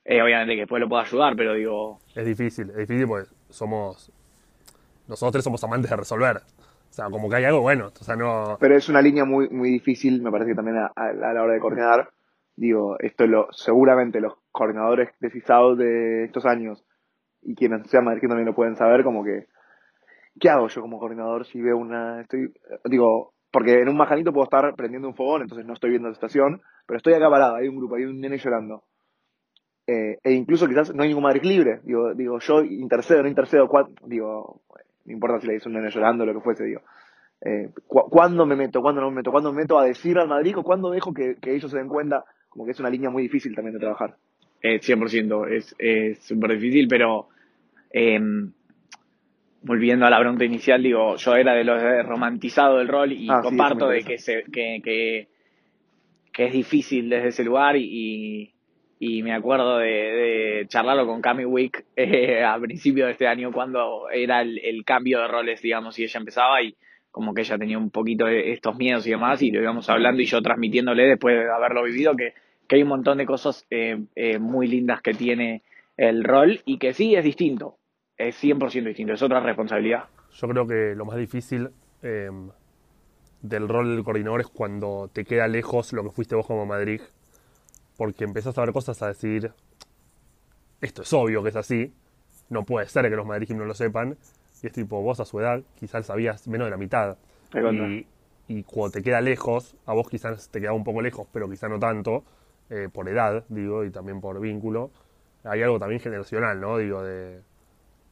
Eh, obviamente que después lo puedo ayudar, pero digo... Es difícil, es difícil porque somos... Nosotros tres somos amantes de resolver. O sea, como que hay algo bueno. O sea, no... Pero es una línea muy, muy difícil, me parece que también a, a la hora de coordinar. Digo, esto lo, seguramente los coordinadores de CISAO de estos años y quienes sean Madrid también lo pueden saber, como que, ¿qué hago yo como coordinador si veo una, estoy, digo, porque en un majanito puedo estar prendiendo un fogón, entonces no estoy viendo la estación, pero estoy acá parado, hay un grupo, hay un nene llorando. Eh, e incluso quizás no hay ningún Madrid libre, digo, digo, yo intercedo, no intercedo, digo, no importa si le dice un nene llorando, lo que fuese, digo. Eh, cu ¿Cuándo me meto? ¿Cuándo no me meto? ¿Cuándo me meto a decir al Madrid o cuándo dejo que, que ellos se den cuenta? Como que es una línea muy difícil también de trabajar. Eh, 100%, es súper difícil, pero eh, volviendo a la pregunta inicial, digo, yo era de los romantizado del rol y Ah, comparto de que, se, que, que, que es difícil desde ese lugar y, y me acuerdo de, de charlarlo con Cami Wick eh, a principio de este año cuando era el, cambio de roles, digamos, y ella empezaba y como que ella tenía un poquito de estos miedos y demás y lo íbamos hablando y yo transmitiéndole después de haberlo vivido que, que hay un montón de cosas eh, eh, muy lindas que tiene el rol y que sí es distinto, es 100% distinto, es otra responsabilidad. Yo creo que lo más difícil eh, del rol del coordinador es cuando te queda lejos lo que fuiste vos como Madrid, porque empezás a ver cosas a decir, esto es obvio que es así, no puede ser que los Madrid no lo sepan, y es tipo, vos a su edad quizás sabías menos de la mitad. Y, y cuando te queda lejos, a vos quizás te queda un poco lejos, pero quizás no tanto, eh, por edad, digo, y también por vínculo, hay algo también generacional, ¿no? Digo, de,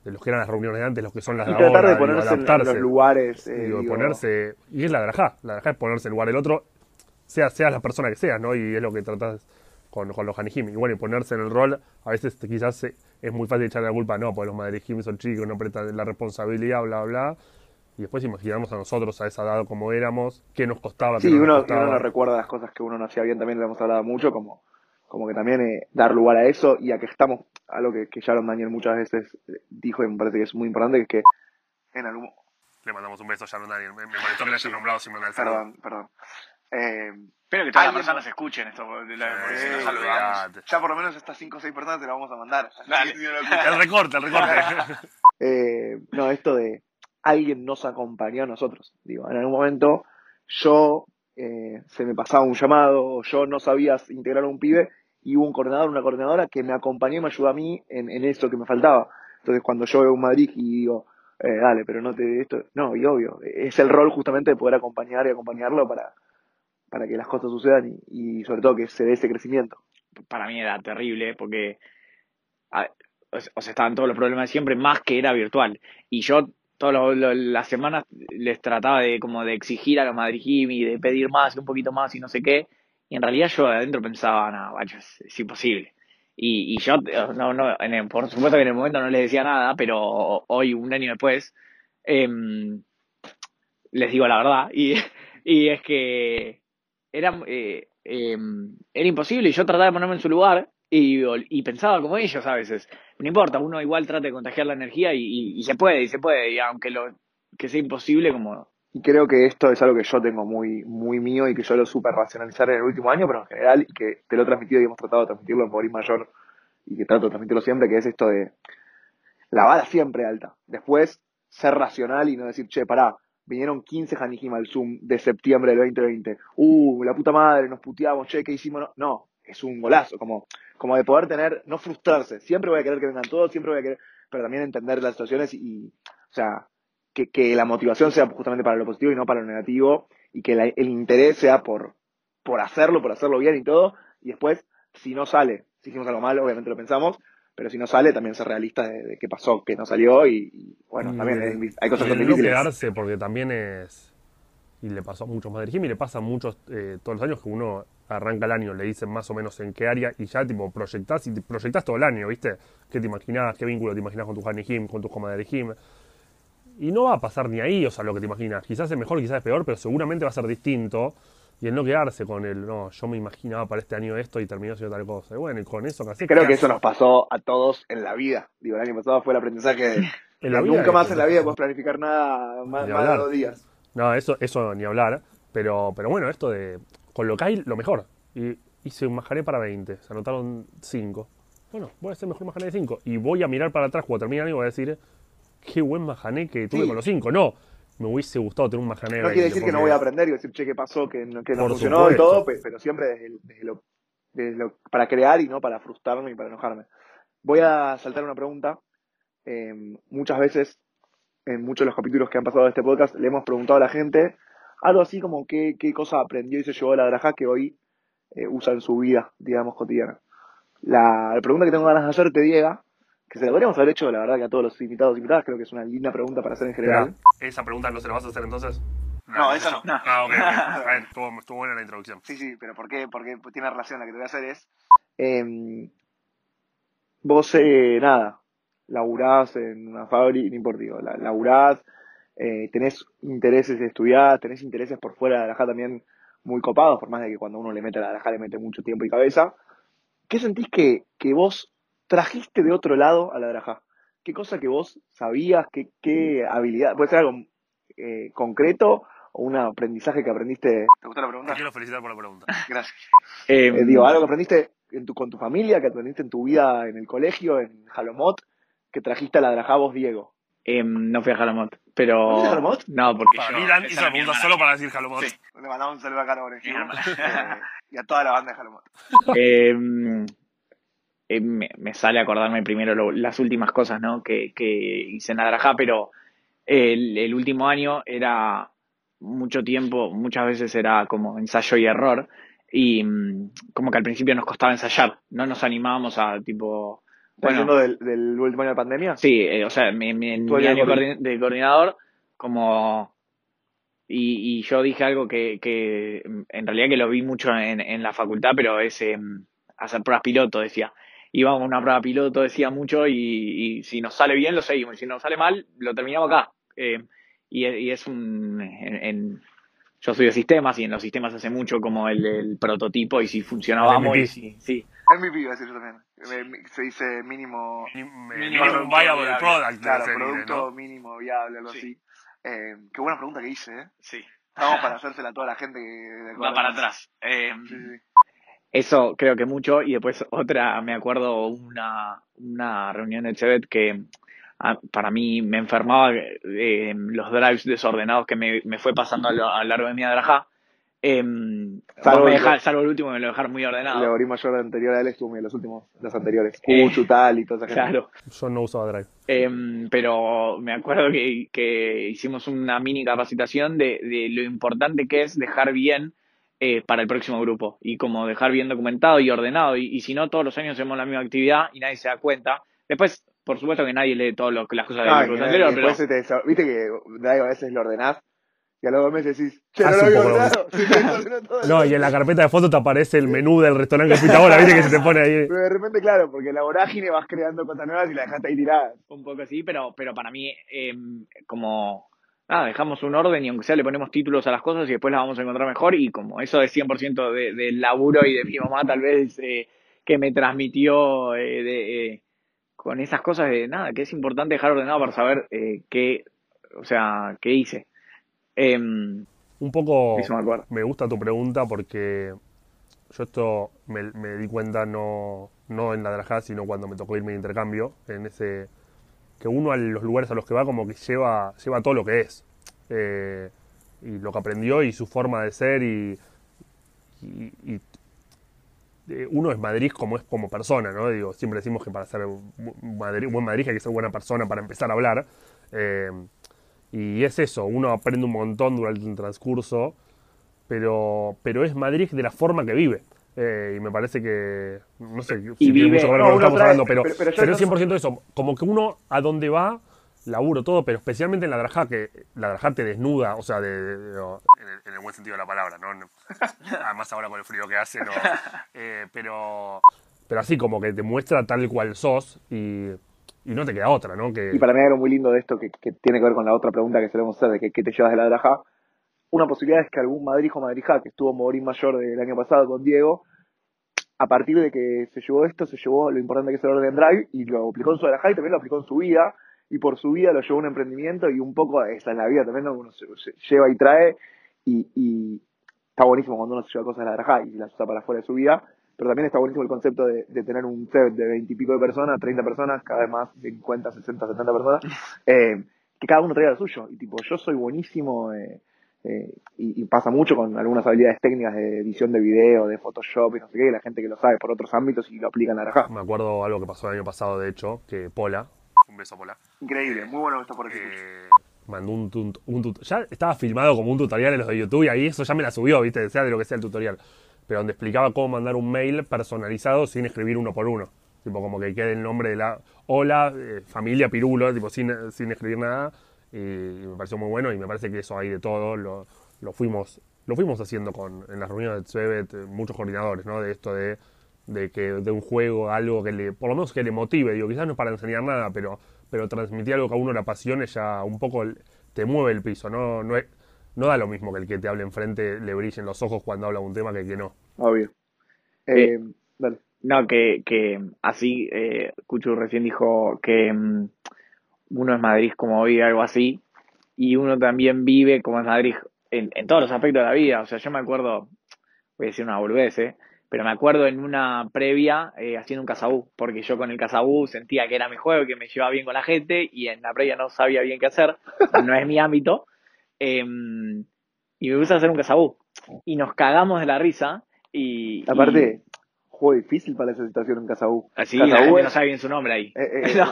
de los que eran las reuniones de antes, los que son las Y de tratar ahora, de digo, ponerse en- en adaptarse. los lugares. eh, digo, digo, ponerse, y es la grajá, la grajá es ponerse en lugar del otro, sea, seas la persona que seas, ¿no? Y es lo que tratás con, con los Hanijim. Y bueno, y ponerse en el rol, a veces quizás eh, es muy fácil echarle la culpa, no, porque los Madrid son chicos, no prestan la responsabilidad, bla, bla. Y después imaginamos a nosotros a esa edad como éramos, qué nos costaba, Sí, nos uno, costaba. uno no recuerda las cosas que uno no hacía bien, también lo hemos hablado mucho, como, como que también eh, dar lugar a eso y a que estamos, algo que, que Sharon Daniel muchas veces eh, dijo y me parece que es muy importante, que es que en algún... Le mandamos un beso a Sharon Daniel. Me, me molestó que le haya nombrado sin mandar. Perdón, perdón. Eh, Espero que todas las personas escuchen esto, porque porque si no nos saludamos. ya por lo menos estas 5 o 6 personas te las vamos a mandar. Dale. si. El recorte, el recorte. Eh, no, esto de alguien nos acompañó a nosotros. Digo, en algún momento yo eh, se me pasaba un llamado, o yo no sabía integrar a un pibe, y hubo un coordinador, una coordinadora que me acompañó y me ayudó a mí en, en eso que me faltaba. Entonces, cuando yo veo un Madrid y digo, eh, dale, pero no te esto, no, y obvio, es el rol justamente de poder acompañar y acompañarlo para, para que las cosas sucedan y, sobre todo que se dé ese crecimiento. para mí era terrible porque o sea, estaban todos los problemas de siempre, más que era virtual. Y yo todas las semanas les trataba de como de exigir a los Madrid Gym y de pedir más y un poquito más y no sé qué. Y en realidad yo adentro pensaba, no, guacho, es, imposible. Y, y yo, eh, no, no, en el- por supuesto que en el momento no les decía nada, pero hoy, un año después, em, les digo la verdad. Y, y es que era, eh, eh, era imposible y yo trataba de ponerme en su lugar y, y pensaba como ellos a veces. No importa, uno igual trata de contagiar la energía y, se puede, y se puede, y aunque lo que sea imposible, como Y creo que esto es algo que yo tengo muy, muy mío y que yo lo supe racionalizar en el último año, pero en general, y que te lo he transmitido y hemos tratado de transmitirlo en Power Mayor y que trato de transmitirlo siempre, que es esto de la vara siempre alta. Después, ser racional y no decir, che, pará, vinieron 15 Hanijim al Zoom de septiembre del 2020. Uh, la puta madre, nos puteamos, che, ¿qué hicimos? No, no, es un golazo, como, como de poder tener, no frustrarse. Siempre voy a querer que vengan todos, siempre voy a querer, pero también entender las situaciones y, o sea, que, que la motivación sea justamente para lo positivo y no para lo negativo, y que la- el interés sea por, por hacerlo, por hacerlo bien y todo, y después, si no sale, si hicimos algo malo, obviamente lo pensamos, pero si no sale, también ser realista de, de qué pasó, que no salió, y, y, bueno, Y- también es- hay cosas que son no difíciles. quedarse, porque también es. Y le pasó a muchos más y le pasa a muchos eh, todos los años que uno arranca el año, le dicen más o menos en qué área y ya tipo proyectás y te proyectás todo el año, ¿viste? ¿Qué te imaginás? ¿Qué vínculo te imaginás con tu Hani Jim, con tus comadres Jim? Y no va a pasar ni ahí, o sea, lo que te imaginas. Quizás es mejor, quizás es peor, pero seguramente va a ser distinto. Y el no quedarse con el, no, yo me imaginaba para este año esto y terminó siendo tal cosa. Y bueno, y con eso casi. Creo que eso nos pasó a todos en la vida. Digo, el año pasado fue el aprendizaje de En la vida nunca más en la vida puedes planificar nada más, más de dos días. No, eso, eso ni hablar. Pero, pero bueno, esto de. Con lo que hay, lo mejor. Y hice un majané para 20. Se anotaron 5. Bueno, voy a hacer mejor majané de 5. Y voy a mirar para atrás cuando termine el año y voy a decir. Qué buen majané que tuve Sí. con los 5. No, me hubiese gustado tener un majané de No 20. quiere decir que no voy a aprender y decir, che, ¿qué pasó? Que no, que no funcionó y todo, pe- pero siempre desde, el- desde lo, desde lo- para crear y no para frustrarme y para enojarme. Voy a saltar una pregunta. Eh, muchas veces, en muchos de los capítulos que han pasado de este podcast, le hemos preguntado a la gente algo así como qué, qué cosa aprendió y se llevó a la draja que hoy eh, usa en su vida, digamos, cotidiana. La, la pregunta que tengo ganas de hacerte, Diego, que se la podríamos haber hecho, la verdad, que a todos los invitados y invitadas, creo que es una linda pregunta para hacer en general. ¿Esa pregunta no se la vas a hacer entonces? No, esa no. No. Ah, ok, ok. Está bien, estuvo, estuvo buena la introducción. Sí, sí, pero ¿por qué? Porque tiene relación la que te voy a hacer es. em, vos, eh, nada, laburás en una fábrica, no importa, digo, la- laburás, eh, tenés intereses de estudiar, tenés intereses por fuera de la JA también muy copados, por más de que cuando uno le mete a la JA le mete mucho tiempo y cabeza. ¿Qué sentís que, que vos trajiste de otro lado a la Draja? ¿Qué cosa que vos sabías? ¿Qué, qué habilidad? ¿Puede ser algo eh, concreto o un aprendizaje que aprendiste? ¿Te gustó la Te pregunta? quiero felicitar por la pregunta. Gracias. Eh, Eh, digo, algo que aprendiste en tu, con tu familia, que aprendiste en tu vida en el colegio, en Jalomot, que trajiste a la Drajá vos, Diego. em, no fui a Jalomot, pero... ¿No fuiste a Jalomot? No, porque Para yo... mí, Dan hizo la pregunta solo para decir Jalomot. Sí. Le mandamos un saludo a Mi hermana. y a toda la banda de Jalomot. Eh, me, me sale acordarme primero lo- las últimas cosas ¿no? que, que hice en Adrajá, pero el, el último año era mucho tiempo, muchas veces era como ensayo y error, y mm, como que al principio nos costaba ensayar, no nos animábamos a tipo, ¿Estás bueno, del, del último año de pandemia? Sí, eh, o sea, mi, mi- año de coordin- coordinador, como... Y, y yo dije algo que, que en realidad que lo vi mucho en, en la facultad, pero es eh, hacer pruebas piloto, decía. Íbamos a una prueba piloto, decía mucho, y, y si nos sale bien, lo seguimos. Y si nos sale mal, lo terminamos acá. Eh, y, y es un... en- en- yo soy de sistemas y en los sistemas hace mucho como el, el prototipo y si vamos y si, sí. MVP iba a decir yo también. Eh, Se dice mínimo... Minimum viable viable. product. Claro, producto ¿no? mínimo viable, algo Sí. así. Eh, qué buena pregunta que hice, ¿eh? sí. Estamos para hacérsela a toda la gente que... Va para atrás. Eh, Sí, sí. Eso creo que mucho. Y después otra, me acuerdo una, una reunión de Chebet que ah, para mí me enfermaba eh, los drives desordenados que me, me fue pasando a lo, a lo largo de mi adraja. Eh, Salvo me deja- salvo el último, me lo dejaron muy ordenado. Leorí mayor anterior a él estuvo en los últimos, los anteriores. Eh, Uchu, tal y toda esa gente. Claro. Yo no usaba Drive. Em, pero me acuerdo que, que hicimos una mini capacitación de, de lo importante que es dejar bien eh, para el próximo grupo y como dejar bien documentado y ordenado y, y si no todos los años hacemos la misma actividad y nadie se da cuenta después por supuesto que nadie lee todas las cosas del grupo anterior pero se te Viste que a veces lo ordenás y a los dos meses decís, che, no lo había ordenado. No, y en la carpeta de fotos te aparece el menú del restaurante que fuiste ahora, viste que se te pone ahí. Pero de repente, claro, porque en la vorágine vas creando cosas nuevas y la dejaste ahí tirada. un poco así pero pero para mí em, como nada dejamos un orden y aunque sea le ponemos títulos a las cosas y después las vamos a encontrar mejor y como eso es 100% de, del laburo y de mi mamá tal vez eh, que me transmitió eh, de, eh, con esas cosas de nada que es importante dejar ordenado para saber eh, qué o sea qué hice. Em, Un poco eso me gusta tu pregunta porque yo esto me, me di cuenta no, no en la Drajá, sino cuando me tocó irme de intercambio, en ese que uno a los lugares a los que va como que lleva, lleva todo lo que es. Eh, y lo que aprendió y su forma de ser y, eh, uno es Madrid como es como persona, ¿no? Digo, siempre decimos que para ser Madrid- buen Madrid hay que ser buena persona para empezar a hablar. Eh, Y es eso, uno aprende un montón durante un transcurso, pero, pero es Madrid de la forma que vive. Eh, y me parece que, no sé si vive- tiene mucho que ver con no, lo que estamos trae- hablando, pero, pero- pero yo pero no- es 100% eso. Como que uno a dónde va, laburo todo, pero especialmente en la Drajá, que la Drajá te desnuda, o sea, de, de- de- en, el, en el buen sentido de la palabra, ¿no? No- Además ahora con el frío que hace, no. Eh, pero, pero así como que te muestra tal cual sos y, y no te queda otra, ¿no? Que, Y para mí hay algo muy lindo de esto que, que tiene que ver con la otra pregunta que solemos hacer de que, qué te llevas de la Draja. Una posibilidad es que algún Madrid o Madrija que estuvo Morín Mayor del año pasado con Diego, a partir de que se llevó esto, se llevó lo importante que es el orden drive y lo aplicó en su Draja y también lo aplicó en su vida. Y por su vida lo llevó a un emprendimiento y un poco esa es la vida también, ¿no? uno se, se lleva y trae y, y está buenísimo cuando uno se lleva cosas de la Draja y las usa para afuera de su vida. Pero también está buenísimo el concepto de, de tener un set de 20 y pico de personas, 30 personas, cada vez más 50, 60, 70 personas, eh, que cada uno traiga lo suyo. Y tipo, yo soy buenísimo, eh, eh, y, y pasa mucho con algunas habilidades técnicas de edición de video, de Photoshop y no sé qué, y la gente que lo sabe por otros ámbitos y lo aplica en la Draja. Me acuerdo algo que pasó el año pasado, de hecho, que Pola, un beso Pola, Increíble, muy bueno esto por aquí. eh, mandó un, un tut- Ya estaba filmado como un tutorial en los de YouTube y ahí eso ya me la subió, ¿viste? Sea de lo que sea el tutorial. Pero donde explicaba cómo mandar un mail personalizado sin escribir uno por uno. Tipo, como que quede el nombre de la. Hola, eh, familia Pirulo, tipo, sin, sin escribir nada. Y, me pareció muy bueno y me parece que eso hay de todo. Lo, lo fuimos lo fuimos haciendo con en las reuniones de Tsebet, eh, muchos coordinadores, ¿no? De esto de, de que de un juego, algo que le, por lo menos que le motive. Digo, quizás no es para enseñar nada, pero, pero transmitir algo que a uno le apasione ya un poco el- te mueve el piso, ¿no? No, es- no da lo mismo que el que te hable enfrente le brillen los ojos cuando habla un tema que el que no. Obvio. Eh, dale. No, que, que así, eh, Cuchu recién dijo que mm, uno es Madrid como vive, algo así, y uno también vive como es Madrid en, en todos los aspectos de la vida. O sea, yo me acuerdo, voy a decir una boludez, ¿eh? pero me acuerdo en una previa eh, haciendo un casabú, porque yo con el casabú sentía que era mi juego, que me llevaba bien con la gente, y en la previa no sabía bien qué hacer, no es mi ámbito, em, y me puse a hacer un casabú. Y nos cagamos de la risa, y... Aparte, juego difícil para esa situación en Casabú. Así la Casabú gente es- no sabe bien su nombre ahí. Eh, eh, No.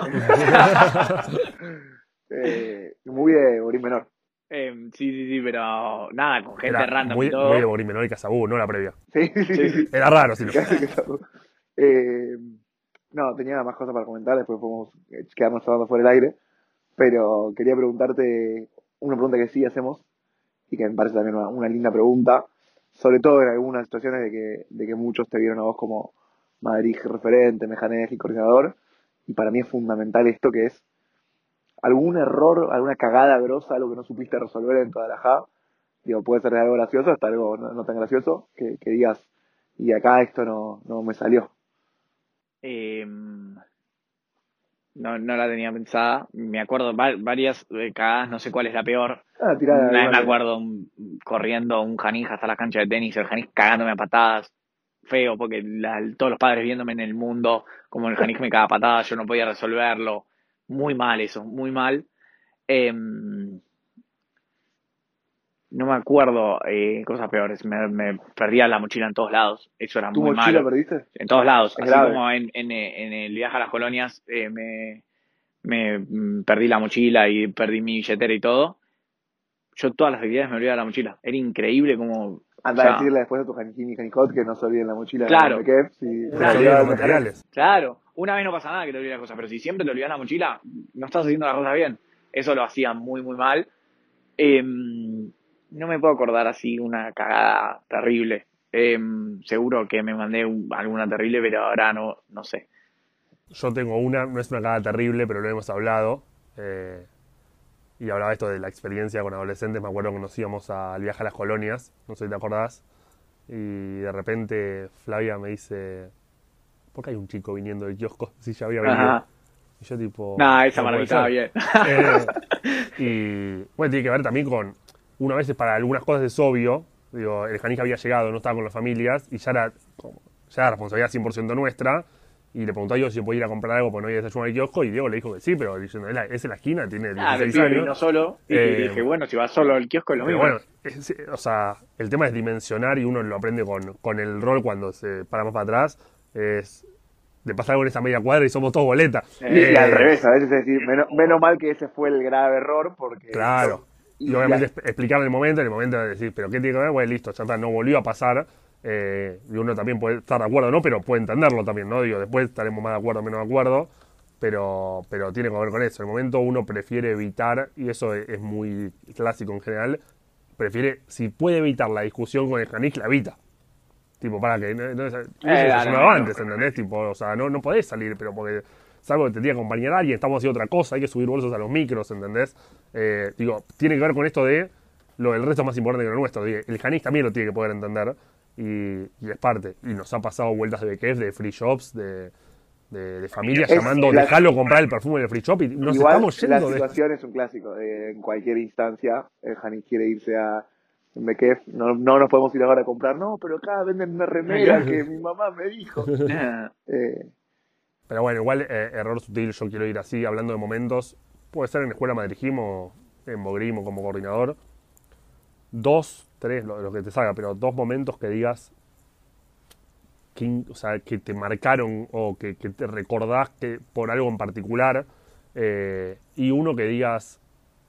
eh, muy de Borín Menor. Eh, sí, sí, sí, pero nada, con gente Era random muy, y todo. muy de Borín Menor y Casabú, no la previa. Sí, sí, sí. Era raro, sí. Casabú. Eh, no, tenía más cosas para comentar, después podemos quedarnos hablando fuera del aire. Pero quería preguntarte una pregunta que sí hacemos y que me parece también una, una linda pregunta, sobre todo en algunas situaciones de que, de que muchos te vieron a vos como Madrid referente, mejanés y coordinador. Y para mí es fundamental esto que es algún error, alguna cagada grosa, algo que no supiste resolver en toda la JA. Digo, puede ser de algo gracioso hasta algo no, no tan gracioso, que, que digas, y acá esto no, no me salió. Eh, no, no la tenía pensada. Me acuerdo va- varias cagadas, no sé cuál es la peor. Ah, Una vez me acuerdo un- corriendo un janij hasta la cancha de tenis, el janij cagándome a patadas. Feo, porque la- todos los padres viéndome en el mundo, como el janij me caga a patadas, yo no podía resolverlo. Muy mal eso, muy mal. Em, no me acuerdo eh, cosas peores. Me, me perdía la mochila en todos lados. Eso era ¿Tu muy mochila malo. perdiste? En todos lados. Es Así grave. como en, en, en el viaje a las colonias eh, me, me mm, perdí la mochila y perdí mi billetera y todo. Yo todas las actividades me olvidaba de la mochila. Era increíble como... Anda o sea, a decirle después a tu janiquín y janicot que no se olviden la mochila Claro. de Kef, los materiales. Claro, una vez no pasa nada que te olvides las cosas, pero si siempre te olvidas la mochila, no estás haciendo las cosas bien. Eso lo hacía muy, muy mal. Em, no me puedo acordar así una cagada terrible. Em, seguro que me mandé un- alguna terrible, pero ahora no, no sé. Yo tengo una, no es una cagada terrible, pero lo hemos hablado. eh, y hablaba esto de la experiencia con adolescentes. Me acuerdo que nos íbamos al viaje a las colonias, no sé si te acordás. Y de repente Flavia me dice: ¿Por qué hay un chico viniendo del kiosco si ya había venido? Ajá. Y yo, tipo. Nah, esa "No puede maravilla estaba ser". bien. Eh, y bueno, tiene que ver también con, una vez para algunas cosas es obvio, digo, el Janija había llegado, no estaba con las familias, y ya era, ya era responsabilidad 100% nuestra, y le preguntó a Diego si podía ir a comprar algo porque no había desayuno al kiosco, y Diego le dijo que sí, pero diciendo, es, en la esquina, tiene Ah, 16 pibe años. vino solo. Y Eh, dije, bueno, si vas solo al kiosco es lo mismo. bueno, es- o sea, el tema es dimensionar y uno lo aprende con, con el rol cuando se para más para atrás. Es de pasar con esa media cuadra y somos todos boletas. y, y al revés, a veces es decir, menos, menos mal que ese fue el grave error porque... Claro. Y, obviamente explicar en el momento, en el momento de decir, pero ¿qué tiene que ver? Bueno, listo, ya está, no volvió a pasar. Eh, y uno también puede estar de acuerdo, ¿no? Pero puede entenderlo también, ¿no? Digo, después estaremos más de acuerdo o menos de acuerdo. Pero, pero tiene que ver con eso. En el momento uno prefiere evitar, y eso es, muy clásico en general, prefiere, si puede evitar la discusión con el Janis, la evita. Tipo, para que. No, no, eso eh, antes, ¿entendés? Tipo, o sea, no, no podés salir, pero porque salvo que te tiene que acompañar a alguien, estamos haciendo otra cosa, hay que subir bolsos a los micros, ¿entendés? Eh, digo, tiene que ver con esto de lo del resto más importante que lo nuestro. El Janis también lo tiene que poder entender y, es parte. Y nos ha pasado vueltas de BKF, de free shops, de, de, familias llamando, la, dejalo comprar el perfume del free shop y nos estamos yendo. La situación es un clásico. en cualquier instancia, el Janis quiere irse a BKF, no, no nos podemos ir ahora a comprar, no, pero acá venden una remera que mi mamá me dijo. eh, pero bueno, igual eh, error sutil, yo quiero ir así, hablando de momentos. Puede ser en Escuela Madrid o en Bogrimo como coordinador. Dos, tres, lo, que te salga, pero dos momentos que digas que, o sea, que te marcaron o que, te recordás que por algo en particular. Eh, y uno que digas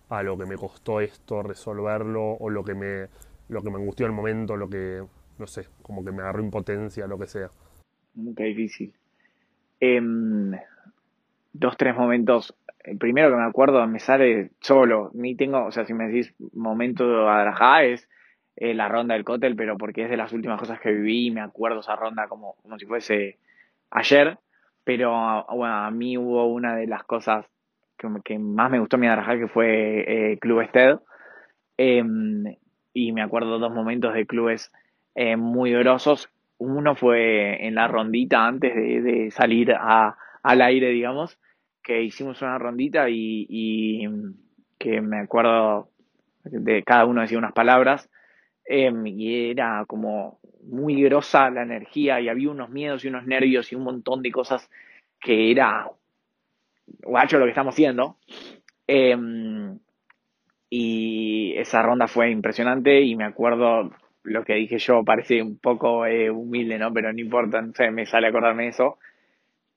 a ah, lo que me costó esto resolverlo o lo que me lo que me angustió en el momento, lo que no sé, como que me agarró impotencia, lo que sea. Muy difícil. Em, dos, tres momentos. El primero que me acuerdo me sale solo. Ni tengo, o sea, si me decís momento de Adrajá es eh, la ronda del cótel, pero porque es de las últimas cosas que viví me acuerdo esa ronda como, como si fuese ayer. Pero bueno, a mí hubo una de las cosas que, más me gustó mi Adrajá que fue eh, Club Ested. Em, y me acuerdo dos momentos de clubes eh, muy grosos uno fue en la rondita antes de, salir al aire, digamos, que hicimos una rondita y, que me acuerdo de cada uno decía unas palabras em, y era como muy grosa la energía y había unos miedos y unos nervios y un montón de cosas que era guacho lo que estamos haciendo. Em, y esa ronda fue impresionante y me acuerdo lo que dije yo parece un poco eh, humilde, ¿no? Pero no importa, no sé, me sale acordarme de eso.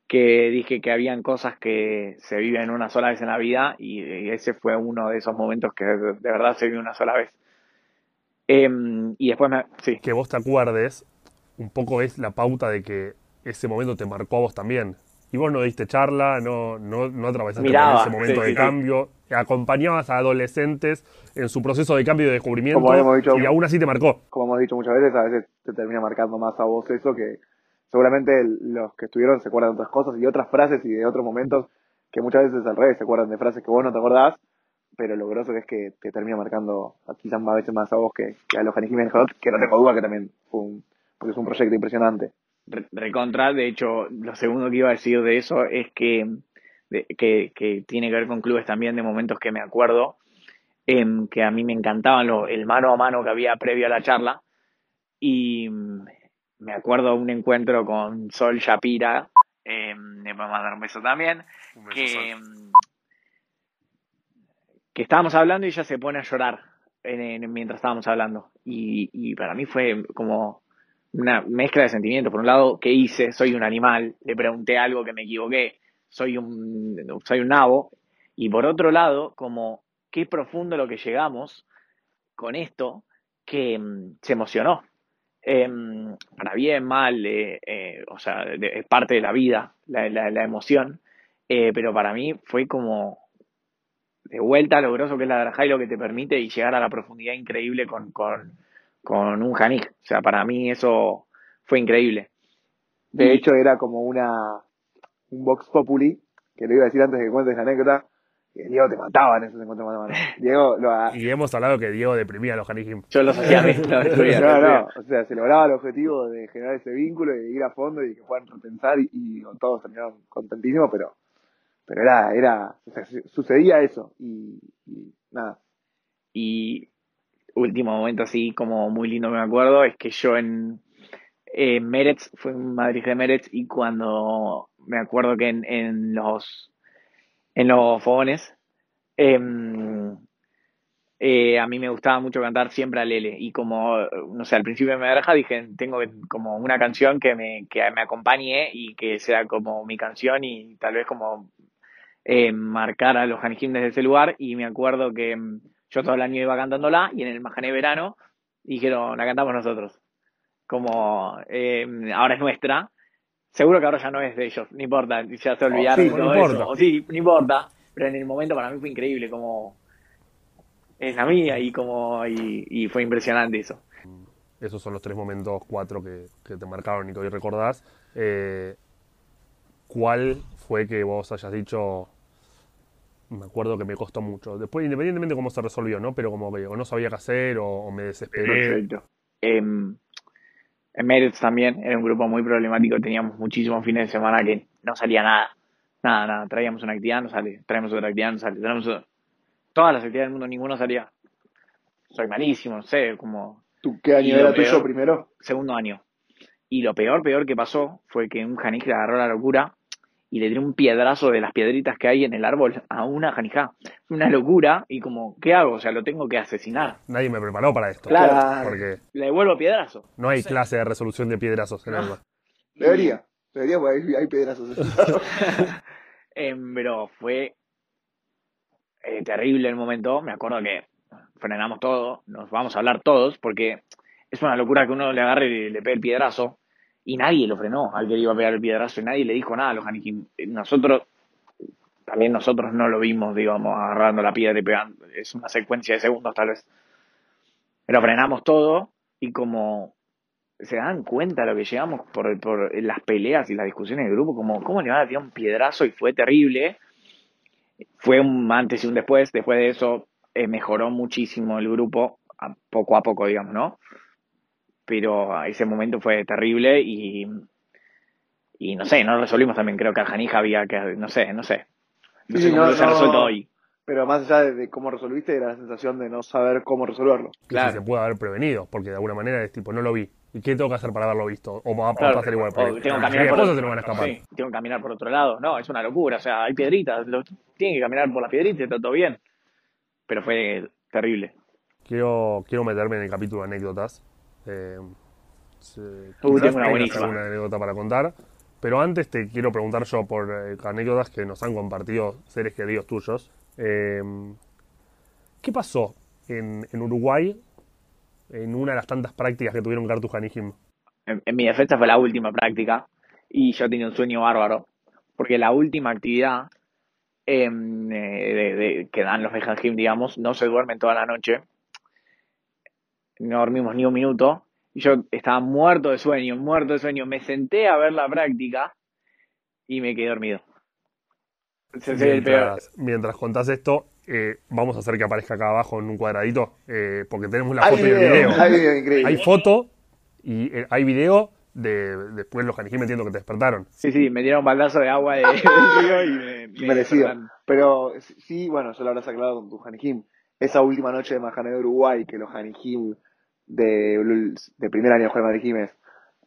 Que dije que habían cosas que se viven una sola vez en la vida y ese fue uno de esos momentos que de, verdad se vive una sola vez. Em, y después me, sí. Que vos te acuerdes, un poco es la pauta de que ese momento te marcó a vos también. Y vos no diste charla, no, no, no atravesaste ese momento de cambio, acompañabas a adolescentes en su proceso de cambio y de descubrimiento y aún así te marcó. Como hemos dicho muchas veces, a veces te termina marcando más a vos eso que seguramente los que estuvieron se acuerdan de otras cosas y otras frases y de otros momentos que muchas veces al revés se acuerdan de frases que vos no te acordás, pero lo grosso es que te termina marcando quizás más veces más a vos que, a los Jiménez que no tengo duda que también fue un, porque es un proyecto impresionante. Recontra, de hecho, lo segundo que iba a decir de eso es que que, tiene que ver con clubes también de momentos que me acuerdo, em, que a mí me encantaban el mano a mano que había previo a la charla. Y mm, me acuerdo un encuentro con Sol Shapira, eh, va a mandar un beso también, que, que estábamos hablando y ella se pone a llorar mientras estábamos hablando. Y, y para mí fue como una mezcla de sentimientos. Por un lado, ¿qué hice? Soy un animal, le pregunté algo que me equivoqué soy un, soy un nabo. Y por otro lado, como qué profundo lo que llegamos con esto, que mm, se emocionó. Em, para bien, mal, eh, eh, o sea, es parte de la vida, la, la, emoción, eh, pero para mí fue como de vuelta lo groso que es la Drajá y lo que te permite y llegar a la profundidad increíble con, con, con un Janik. O sea, para mí eso fue increíble. De hecho, era como una, un Vox Populi, que lo iba a decir antes de que cuentes la anécdota, que Diego te mataba en esos encuentros mano a mano. Diego lo Y hemos hablado que Diego deprimía a los Hanigim. Yo los hacía a No, no, o sea, se lograba el objetivo de generar ese vínculo y de ir a fondo y que puedan repensar y, todos terminaron contentísimos, pero pero era, era, o sea, sucedía eso y, nada. Y último momento así como muy lindo que me acuerdo es que yo en, eh, Meretz, fue en Madrid de Meretz y cuando me acuerdo que en, los en los fogones em, eh, a mí me gustaba mucho cantar siempre a Lele. Y como, no sé, al principio de verja dije, tengo como una canción que me, que me acompañe y que sea como mi canción y tal vez como eh, marcar a los Hanijim desde ese lugar. Y me acuerdo que mm, yo todo el año iba cantándola y en el Majané Verano dijeron, la cantamos nosotros. Como eh, ahora es nuestra. Seguro que ahora ya no es de ellos, no importa, ya se olvidaron todo no eso. sí, no importa. Pero en el momento para mí fue increíble, como es la mía y como y, fue impresionante eso. Esos son los tres momentos, cuatro que, te marcaron y que hoy recordás. Eh, ¿Cuál fue que vos hayas dicho? Me acuerdo que me costó mucho. Después, independientemente de cómo se resolvió, ¿no? Pero como que o no sabía qué hacer o, me desesperé. Perfecto. Em, en Merits también era un grupo muy problemático. Teníamos muchísimos fines de semana que no salía nada. Nada, nada. Traíamos una actividad, no sale. Traemos otra actividad, no sale. Traemos todas las actividades del mundo, ninguno salía. Soy malísimo, no sé, como... ¿Tú qué año era tuyo primero? Segundo año. Y lo peor, peor que pasó fue que un le agarró la locura y le dio un piedrazo de las piedritas que hay en el árbol a una janijá. Una locura y como, ¿qué hago? O sea, lo tengo que asesinar. Nadie me preparó para esto. Claro, porque le devuelvo piedrazo. No hay clase de resolución de piedrazos en algo. Debería, debería porque hay, piedrazos. Em, pero fue eh, terrible el momento. Me acuerdo que frenamos todo, nos vamos a hablar todos, porque es una locura que uno le agarre y le pegue el piedrazo. Y nadie lo frenó al que iba a pegar el piedrazo y nadie le dijo nada a los Anakin. Nosotros, también nosotros no lo vimos, digamos, agarrando la piedra y pegando. Es una secuencia de segundos tal vez. Pero frenamos todo y como se dan cuenta de lo que llegamos por, por las peleas y las discusiones del grupo, como cómo le van a tirar un piedrazo y fue terrible fue un antes y un después. Después de eso eh, mejoró muchísimo el grupo, poco a poco, digamos, ¿no? Pero ese momento fue terrible y, y no sé, no lo resolvimos también. Creo que a Janija había que, no sé, no sé. No sé cómo se resuelto hoy. Pero más allá de, cómo resolviste, era la sensación de no saber cómo resolverlo. Claro. se puede haber prevenido, porque de alguna manera es tipo, no lo vi. ¿Y qué tengo que hacer para haberlo visto? O va, a hacer igual. tengo que caminar por, van a escapar. Sí, tengo que caminar por otro lado. No, es una locura. O sea, hay piedritas. Lo, tienen que caminar por las piedritas y está todo bien. Pero fue terrible. Quiero, quiero meterme en el capítulo de anécdotas. Eh, tengo una buenísima. una anécdota para contar. Pero antes te quiero preguntar yo por eh, anécdotas que nos han compartido seres queridos tuyos. Eh, ¿Qué pasó en, en Uruguay en una de las tantas prácticas que tuvieron Cartu Hanijim? En, en, mi defensa fue la última práctica y yo tenía un sueño bárbaro, porque la última actividad em, eh, que dan los Hanijim, digamos, no se duermen toda la noche, no dormimos ni un minuto, y yo estaba muerto de sueño, muerto de sueño, me senté a ver la práctica y me quedé dormido. Mientras, mientras contás esto, eh, vamos a hacer que aparezca acá abajo en un cuadradito, eh, porque tenemos la foto y el video. Hay, foto y eh, hay video de después los canijí me entiendo que te despertaron. Sí, sí, me dieron un baldazo de agua de, río y me, Merecido. Pero sí, bueno, yo lo habrás aclarado con tu Janijim. Esa última noche de Majané de Uruguay, que los Janijim de, de primer año de Juan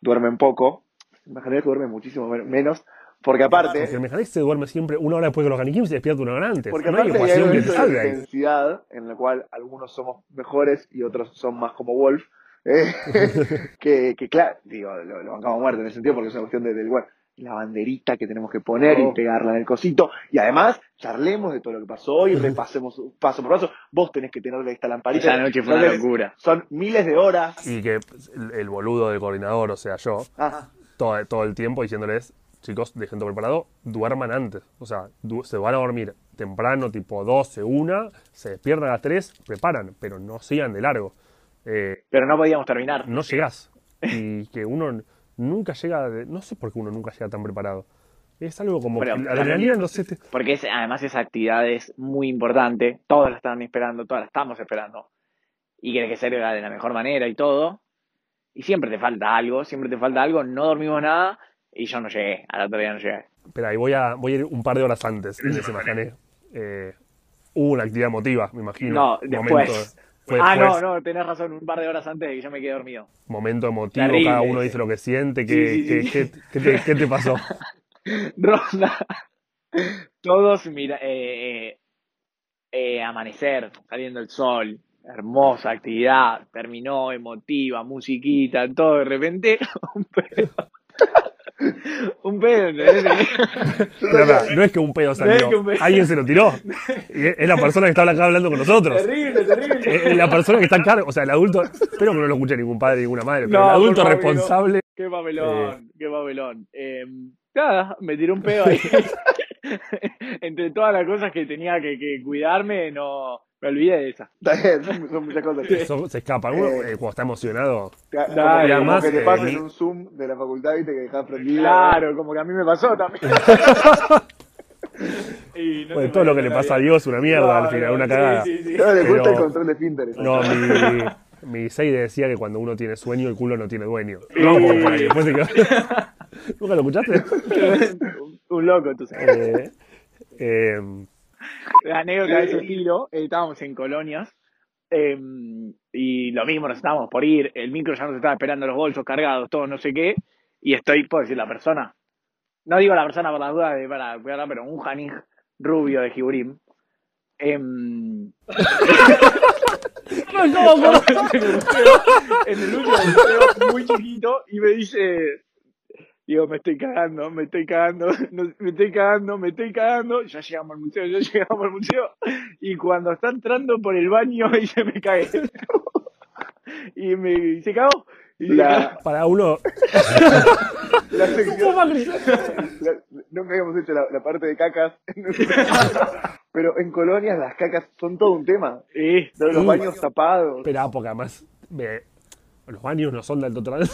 duermen poco, Majané duerme muchísimo menos, porque aparte. Porque el se duerme siempre una hora después que los Ganikim se despierta una hora antes. Porque no hay ecuación que te salga ahí. intensidad en la cual algunos somos mejores y otros son más como Wolf. Eh, que, que, claro, digo, lo, lo bancamos muerto en ese sentido porque es una cuestión de, del bueno, la banderita que tenemos que poner y pegarla en el cosito. Y además, charlemos de todo lo que pasó y repasemos paso por paso. Vos tenés que tener esta lamparita. Esa noche fue una locura. Son miles de horas. Y que el, boludo del coordinador, o sea, yo, todo, todo el tiempo diciéndoles, chicos, dejen todo preparado, duerman antes. O sea, se van a dormir temprano, tipo 12, 1, se despiertan a las 3, preparan, pero no sigan de largo. Eh, pero no podíamos terminar. No llegás. Y que uno nunca llega, no sé por qué uno nunca llega tan preparado. Es algo como la adrenalina no sé. Porque es, además esa actividad es muy importante, todos la están esperando, todas la estamos esperando. Y quiere que salga de la mejor manera y todo. Y siempre te falta algo, siempre te falta algo, no dormimos nada y yo no llegué, a la otra día no llegué. Espera, ahí voy a, voy a ir un par de horas antes en ese Majané. Eh, hubo una actividad emotiva, me imagino. No, después. Ah, no, no, tenés razón, un par de horas antes y yo me quedé dormido. Momento emotivo, cada uno dice lo que siente. ¿Qué, qué, qué, qué, te, pasó? Ronda, todos, mira, eh, eh, amanecer, saliendo el sol, hermosa actividad, terminó emotiva, musiquita, todo de repente, un pedo. Un pedo, pará, no es que un pedo No salió, pedo- alguien se lo tiró. Y es la persona que está acá hablando con nosotros. terrible, terrible. Es la persona que está a cargo, o sea, el adulto, espero que no lo escuche ningún padre, ninguna madre, pero No, el adulto responsable. Qué papelón, qué papelón. Eh, nada, me tiró un pedo ahí. Entre todas las cosas que tenía que, que cuidarme, no me olvidé de esa. Son, muchas cosas. que- Eso se escapa. Uno, eh, cuando está emocionado, Como que- Dale, como además, que te eh, pasen mi- un Zoom de la facultad, viste, que dejás prendido. Claro, como que a mí me pasó también. Y no se todo lo que le pasa a. Dios es una mierda No, al final, no, una sí, cagada. sí, sí. No, le gusta Pero- el control de Pinterest. No, mi, mi Seide decía que cuando uno tiene sueño, el culo no tiene dueño. No, como por ahí, después se quedó- ¿Nunca lo escuchaste? un, loco, tú sabes. Eh, eh, La anécdota de ese estilo, eh, estábamos en colonias eh, y lo mismo, nos estábamos por ir, el micro ya nos estaba esperando los bolsos cargados, todo no sé qué, y estoy, puedo decir la persona, no digo la persona por las dudas de para cuidarla, pero un janij rubio de Jiburim. em, en el museo, en el último museo muy chiquito y me dice digo me estoy cagando me estoy cagando no- me estoy cagando me estoy cagando ya llegamos al museo ya llegamos al museo y cuando está entrando por el baño y se me cae y me y se cagó y La, para uno. la sección. la- nunca habíamos hecho la, la parte de cacas. Pero en colonias las cacas son todo un tema. Sí. Los, los baños tapados. Espera, porque además. me- los baños no son del total.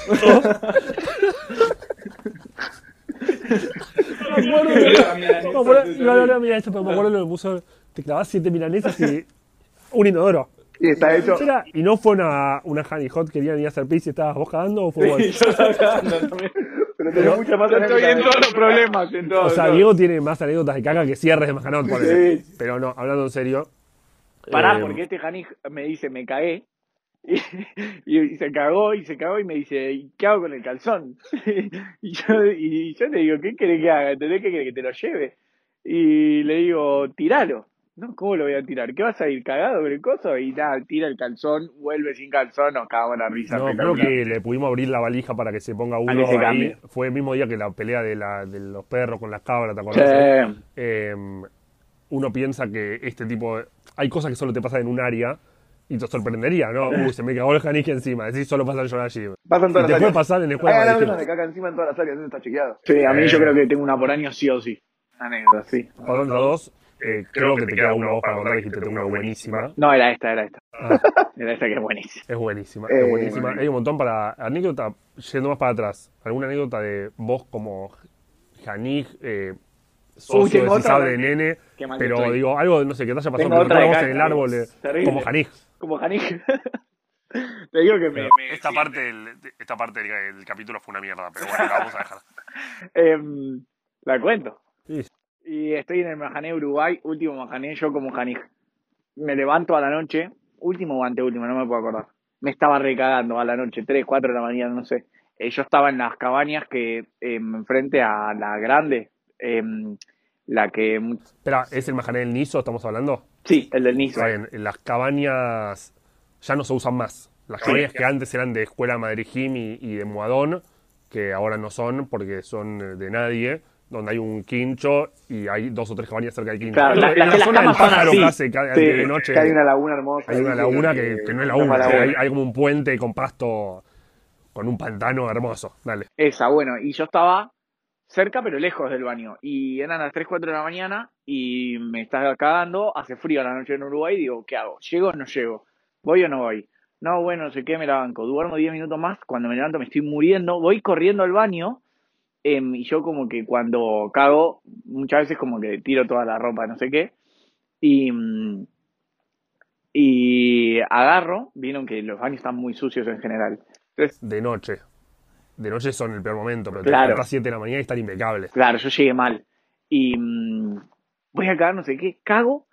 Me acuerdo de- me acuerdo- no, mira esto, pero me acuerdo de lo que puso. Te clavas siete milanesas y un inodoro. Y está hecho. Era- ¿Y no fue una, una honey hot que querían ir a hacer pis y estabas vos cagando o fue vos? Sí, yo estaba cagando también. Pero tenés muchas más estoy en todos los problemas en todo, O sea, todo. Diego tiene más anécdotas de caca que cierres de Majanot, por Sí. Pero no, hablando en serio. Pará, eh, porque este Janij me dice, me cagué. Y, y se cagó y se cagó y me dice, ¿y qué hago con el calzón? y, yo, y yo le digo, ¿qué querés que haga? ¿Entendés que querés que te lo lleve? Y le digo, tiralo. No, ¿cómo lo voy a tirar? ¿Qué vas a ir cagado con el coso? Y nada, tira el calzón, vuelve sin calzón, nos cagamos la risa. No, creo que le pudimos abrir la valija para que se ponga uno que se ahí. cambie. Fue el mismo día que la pelea de, la, de los perros con las cabras, ¿te acordás? Sí. Eh, uno piensa que este tipo de- Hay cosas que solo te pasan en un área y te sorprendería, ¿no? Uy, se me cagó el janique encima. Decís, solo pasa yo allí. Pasan Y todas te las puede áreas. pasar en el juego. Hay de anécdotas de caca encima en todas las áreas, eso está chequeado. Sí, a mí yo Eh. creo que tengo una por año sí o sí. Anécdota, sí. Pasando a dos, eh, creo que te queda una voz para contar. Dijiste, tengo una buenísima. No, era esta, era esta. Ah, Era esta que es buenísima. es buenísima, Eh, es buenísima. Hay un montón para. Anécdota, yendo más para atrás. ¿Alguna anécdota de vos como Janig, eh, socio tengo de de nene? Pero estoy. digo, algo, no sé, que te haya pasado de vos en el árbol eh, como Janig. Como Janij. Te digo que me, me- Esta parte, del, esta parte del, capítulo fue una mierda, pero bueno, la vamos a dejar. Em, la cuento. Sí. Y estoy en el Majané Uruguay, último Majané, yo como Janij. Me levanto a la noche, último o anteúltimo, no me puedo acordar. Me estaba recagando a la noche, 3, 4 de la mañana, no sé. Eh, yo estaba en las cabañas que em, enfrente a la grande, em, la que... Espera, ¿es el Majané del Niso, estamos hablando? Sí, el del Niso. Está bien, en las cabañas ya no se usan más. Las cabañas que antes eran de Escuela Madrid Jim y, y de Moadón, que ahora no son porque son eh, de nadie, donde hay un quincho y hay dos o tres cabañas cerca del quincho. Claro, la- la zona del pájaro Sí. de noche Que hay una laguna hermosa. hay una laguna que, que no es laguna, laguna. hay, hay como un puente con pasto, con un pantano hermoso. Dale. Esa, bueno, y yo estaba cerca pero lejos del baño. Y eran las 3, 4 de la mañana y me estaba cagando, hace frío a la noche en Uruguay y digo, ¿qué hago? ¿Llego o no llego? ¿Voy o no voy? No, bueno, no sé qué, me la banco. Duermo 10 minutos más, cuando me levanto me estoy muriendo, voy corriendo al baño em, y yo como que cuando cago, muchas veces como que tiro toda la ropa, no sé qué. Y, y agarro, vieron que los baños están muy sucios en general. De noche. De noche son el peor momento, pero Claro. te despertás 7 de la mañana y están impecables. Claro, yo llegué mal. Y mm, voy a cagar, no sé qué, cago.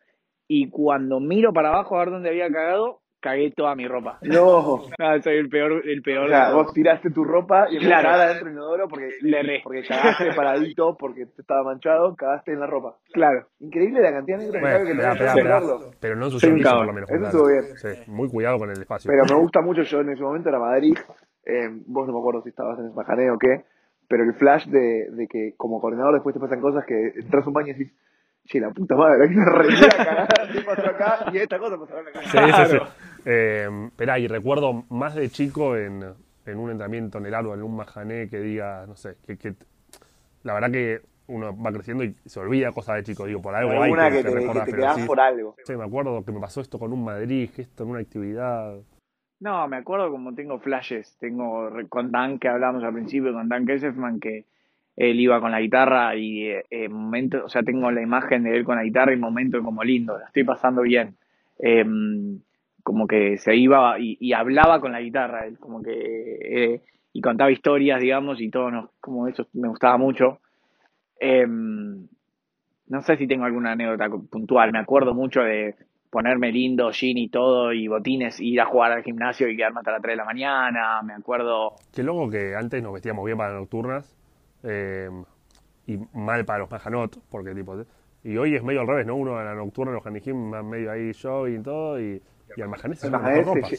Y cuando miro para abajo a ver dónde había cagado, cagué toda mi ropa. No. Ah, soy el peor, el peor. O sea, vos tiraste tu ropa y Claro. cagar adentro del inodoro porque, Le porque cagaste paradito porque te estaba manchado, cagaste en la ropa. Claro. Increíble la cantidad de negros que Bueno, que pueden esperá. verlo. Pero no en su por lo menos. Eso estuvo bien. Sí, muy cuidado con el espacio. Pero me gusta mucho, yo en ese momento era Madrid, eh, vos no me acuerdo si estabas en el Majané o qué, pero el flash de, de que como coordinador después te pasan cosas que entras a un baño y decís, che, la puta madre, aquí me la cagada, ¿qué pasó acá? Y esta cosa pasó acá. Sí, sí, sí. Eh, esperá, y recuerdo más de chico en, en un entrenamiento en el árbol, en un majané que diga, no sé, que, que la verdad que uno va creciendo y se olvida cosas de chico. Digo, por algo hay que, que te te, que te pero quedás sí, por algo. sí, me acuerdo que me pasó esto con un Madrid, esto en una actividad. No, me acuerdo como tengo flashes. Tengo con Dan que hablamos al principio, con Dan Kesselman, que él iba con la guitarra y eh, eh, momentos, o sea, tengo la imagen de él con la guitarra y momentos como lindo, la estoy pasando bien. Eh, como que se iba y, hablaba con la guitarra, él como que eh, y contaba historias, digamos, y todo, nos, como eso me gustaba mucho. Eh, no sé si tengo alguna anécdota puntual, me acuerdo mucho de ponerme lindo, jean y todo, y botines, ir a jugar al gimnasio y quedarme hasta las 3 de la mañana, me acuerdo, Qué loco que antes nos vestíamos bien para nocturnas eh, y mal para los majanot, porque tipo. Y hoy es medio al revés, ¿no? Uno a la nocturna, los hanijim van medio ahí yo y todo, y, y al majané se El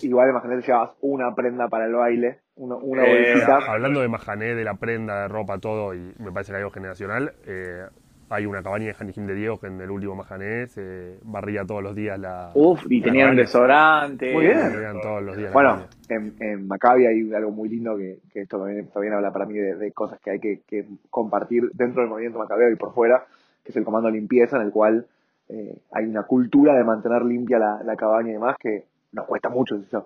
igual el Majané te llevas una prenda para el baile, una, una Eh, bolsita. Hablando de majané, de la prenda, de ropa, todo, y me parece que algo generacional, eh, hay una cabaña de Hanijim de Diego que en el último majané se barría todos los días la. uff, y la tenían cabaña. desodorante. Muy bien. Barrían todos los días la Bueno, en, en Maccabi hay algo muy lindo que, que esto también, también habla para mí de, de cosas que hay que, que compartir dentro del movimiento macabeo y por fuera, que es el comando limpieza, en el cual eh, hay una cultura de mantener limpia la, la cabaña y demás que nos cuesta mucho. ¿sí?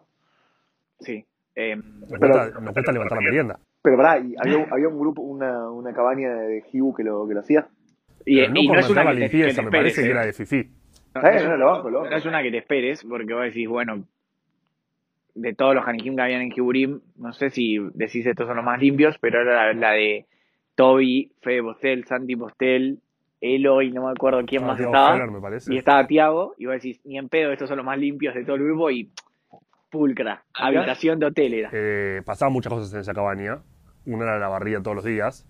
Sí. Eh, Nos pero- cuesta, nos cuesta levantar la merienda. Pero pará, y había, había un grupo, una, una cabaña de Hibu que lo, que lo hacía. Y, Pero no y no es una que te, que te limpieza, me esperes, parece que ¿eh? era de Fifi. No, Eh, no es no, una- lo banco, lo banco. no es una que te esperes, porque vos decís, bueno, de todos los Hanikim que habían en Kiburim, no sé si decís estos son los más limpios, pero era la, la de Toby, Fede Postel, Santi Postel, Eloy, no me acuerdo quién Ah, más Thiago estaba. Heller, me parece. Y estaba Tiago, y vos decís, ni en pedo, estos son los más limpios de todo el grupo, y pulcra, habitación de hotel era. Eh, pasaban muchas cosas en esa cabaña. Una era la barría todos los días.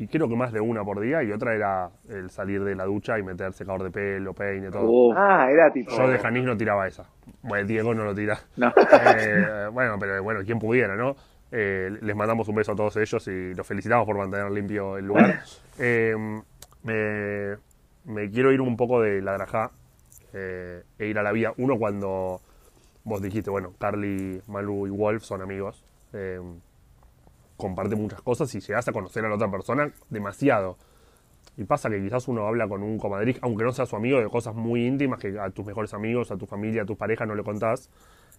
Y creo que más de una por día. Y otra era el salir de la ducha y meter secador de pelo, peine, todo. Uf, Ah, era tipo. Yo de Janís no tiraba esa. Bueno, Diego no lo tira. no. Eh, bueno, pero bueno, quien pudiera, ¿no? Eh, les mandamos un beso a todos ellos y los felicitamos por mantener limpio el lugar. Eh, me, me quiero ir un poco de la Drajá eh, e ir a la vía. Uno, cuando vos dijiste, bueno, Carly, Malu y Wolf son amigos, comparten muchas cosas y llegás a conocer a la otra persona demasiado. Y pasa que quizás uno habla con un comadrid, aunque no sea su amigo, de cosas muy íntimas que a tus mejores amigos, a tu familia, a tu pareja no le contás.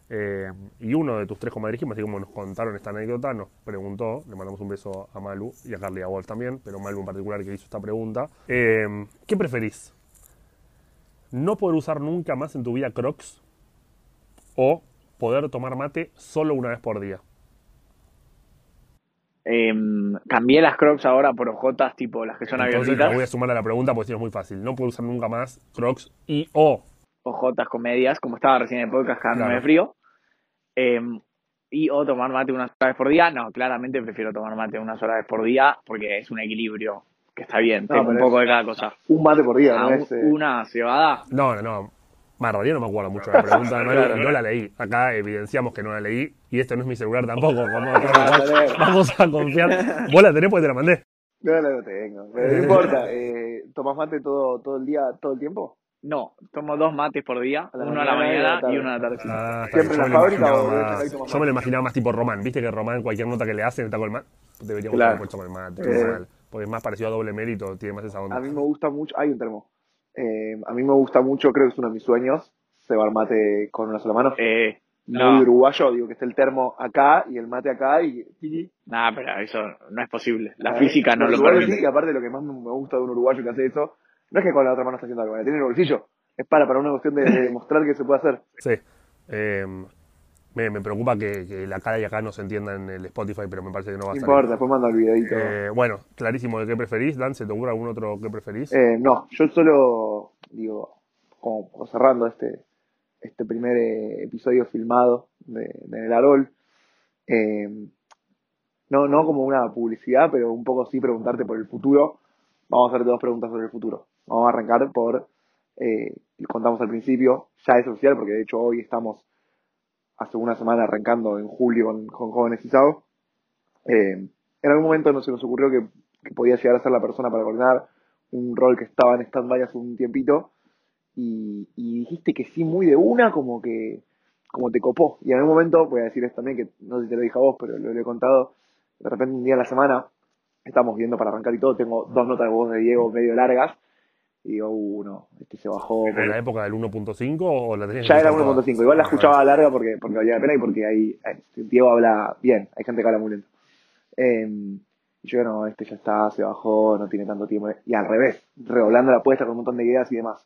Eh, y uno de tus tres comadrijimas, así como nos contaron esta anécdota, nos preguntó, le mandamos un beso a Malu y a Carly Wolf también, pero Malu en particular que hizo esta pregunta. eh, ¿Qué preferís? ¿No poder usar nunca más en tu vida Crocs o poder tomar mate solo una vez por día? Em, cambié las crocs ahora por ojotas tipo las que son Entonces la abiertitas, voy a sumar a la pregunta porque si no es muy fácil. No puedo usar nunca más Crocs y o ojotas con medias, como estaba recién en el podcast cagándome Claro. de frío. Em, y o tomar mate una sola vez por día. No, claramente prefiero tomar mate una sola vez por día porque es un equilibrio que está bien. No, Tengo un poco es- de cada cosa. Un mate por día, Ah, ¿no? un- Es, eh, una cebada. No, no, no. Realidad no me acuerdo mucho de la pregunta Claro. y no la leí. Acá evidenciamos que no la leí y este no es mi celular tampoco. Vamos, vamos- vamos a confiar. Vos la tenés porque te la mandé. No, no lo tengo. Pero no importa. Eh, ¿Tomás mate todo, todo el día, todo el tiempo? No, tomo dos mates por día, A la uno a la mañana y a la mañana tarde. y uno a la tarde. Ah, ¿Siempre en Yo la me lo fábrica imaginaba o más- Yo me lo imaginaba más tipo Román. Viste que Román, cualquier nota que le hacen, está con el mate. Deberíamos Claro. haber puesto con el mate. Eh. Porque es más parecido a doble mérito, tiene más esa onda. A mí me gusta mucho. Hay un termo. Eh, a mí me gusta mucho, creo que es uno de mis sueños, cebar mate con una sola mano. Eh, Muy no, uruguayo, digo que esté el termo acá y el mate acá y. y- nada, pero eso no es posible. La Ah, física no lo permite. sí, y aparte lo que más me gusta de un uruguayo que hace eso, no es que con la otra mano está haciendo algo, la tiene en el bolsillo. Es para, para una cuestión de, de demostrar que se puede hacer. Sí. Me, me preocupa que, que la cara y acá no se entienda en el Spotify, pero me parece que no va a importa, después manda el videito. Eh, bueno, clarísimo de qué preferís. Dan, ¿se te ocurre algún otro que preferís? Eh, no, yo solo digo, como cerrando este, este primer eh, episodio filmado de, de El Arol. Eh, no, no como una publicidad, pero un poco sí preguntarte por el futuro. Vamos a hacerte dos preguntas sobre el futuro. Vamos a arrancar por, eh, contamos al principio, ya es oficial, porque de hecho hoy estamos hace una semana arrancando en julio con, Jóvenes Isao. Eh, en algún momento no se nos ocurrió que, podía llegar a ser la persona para coordinar un rol que estaba en stand-by hace un tiempito y, dijiste que sí muy de una, como que como te copó. Y en algún momento, voy a decir esto también, que no sé si te lo dije a vos, pero lo, lo he contado, de repente un día en la semana, estamos viendo para arrancar y todo, tengo dos notas de voz de Diego medio largas, y digo, uh, no, este se bajó. ¿En la época del 1.5 o la tenías Ya era toda? 1.5, igual la escuchaba larga porque, porque valía la pena y porque ahí, ahí, Diego habla bien, hay gente que habla muy lento. Eh, y yo no, este ya está, se bajó, no tiene tanto tiempo. Y al revés, redoblando la apuesta con un montón de ideas y demás.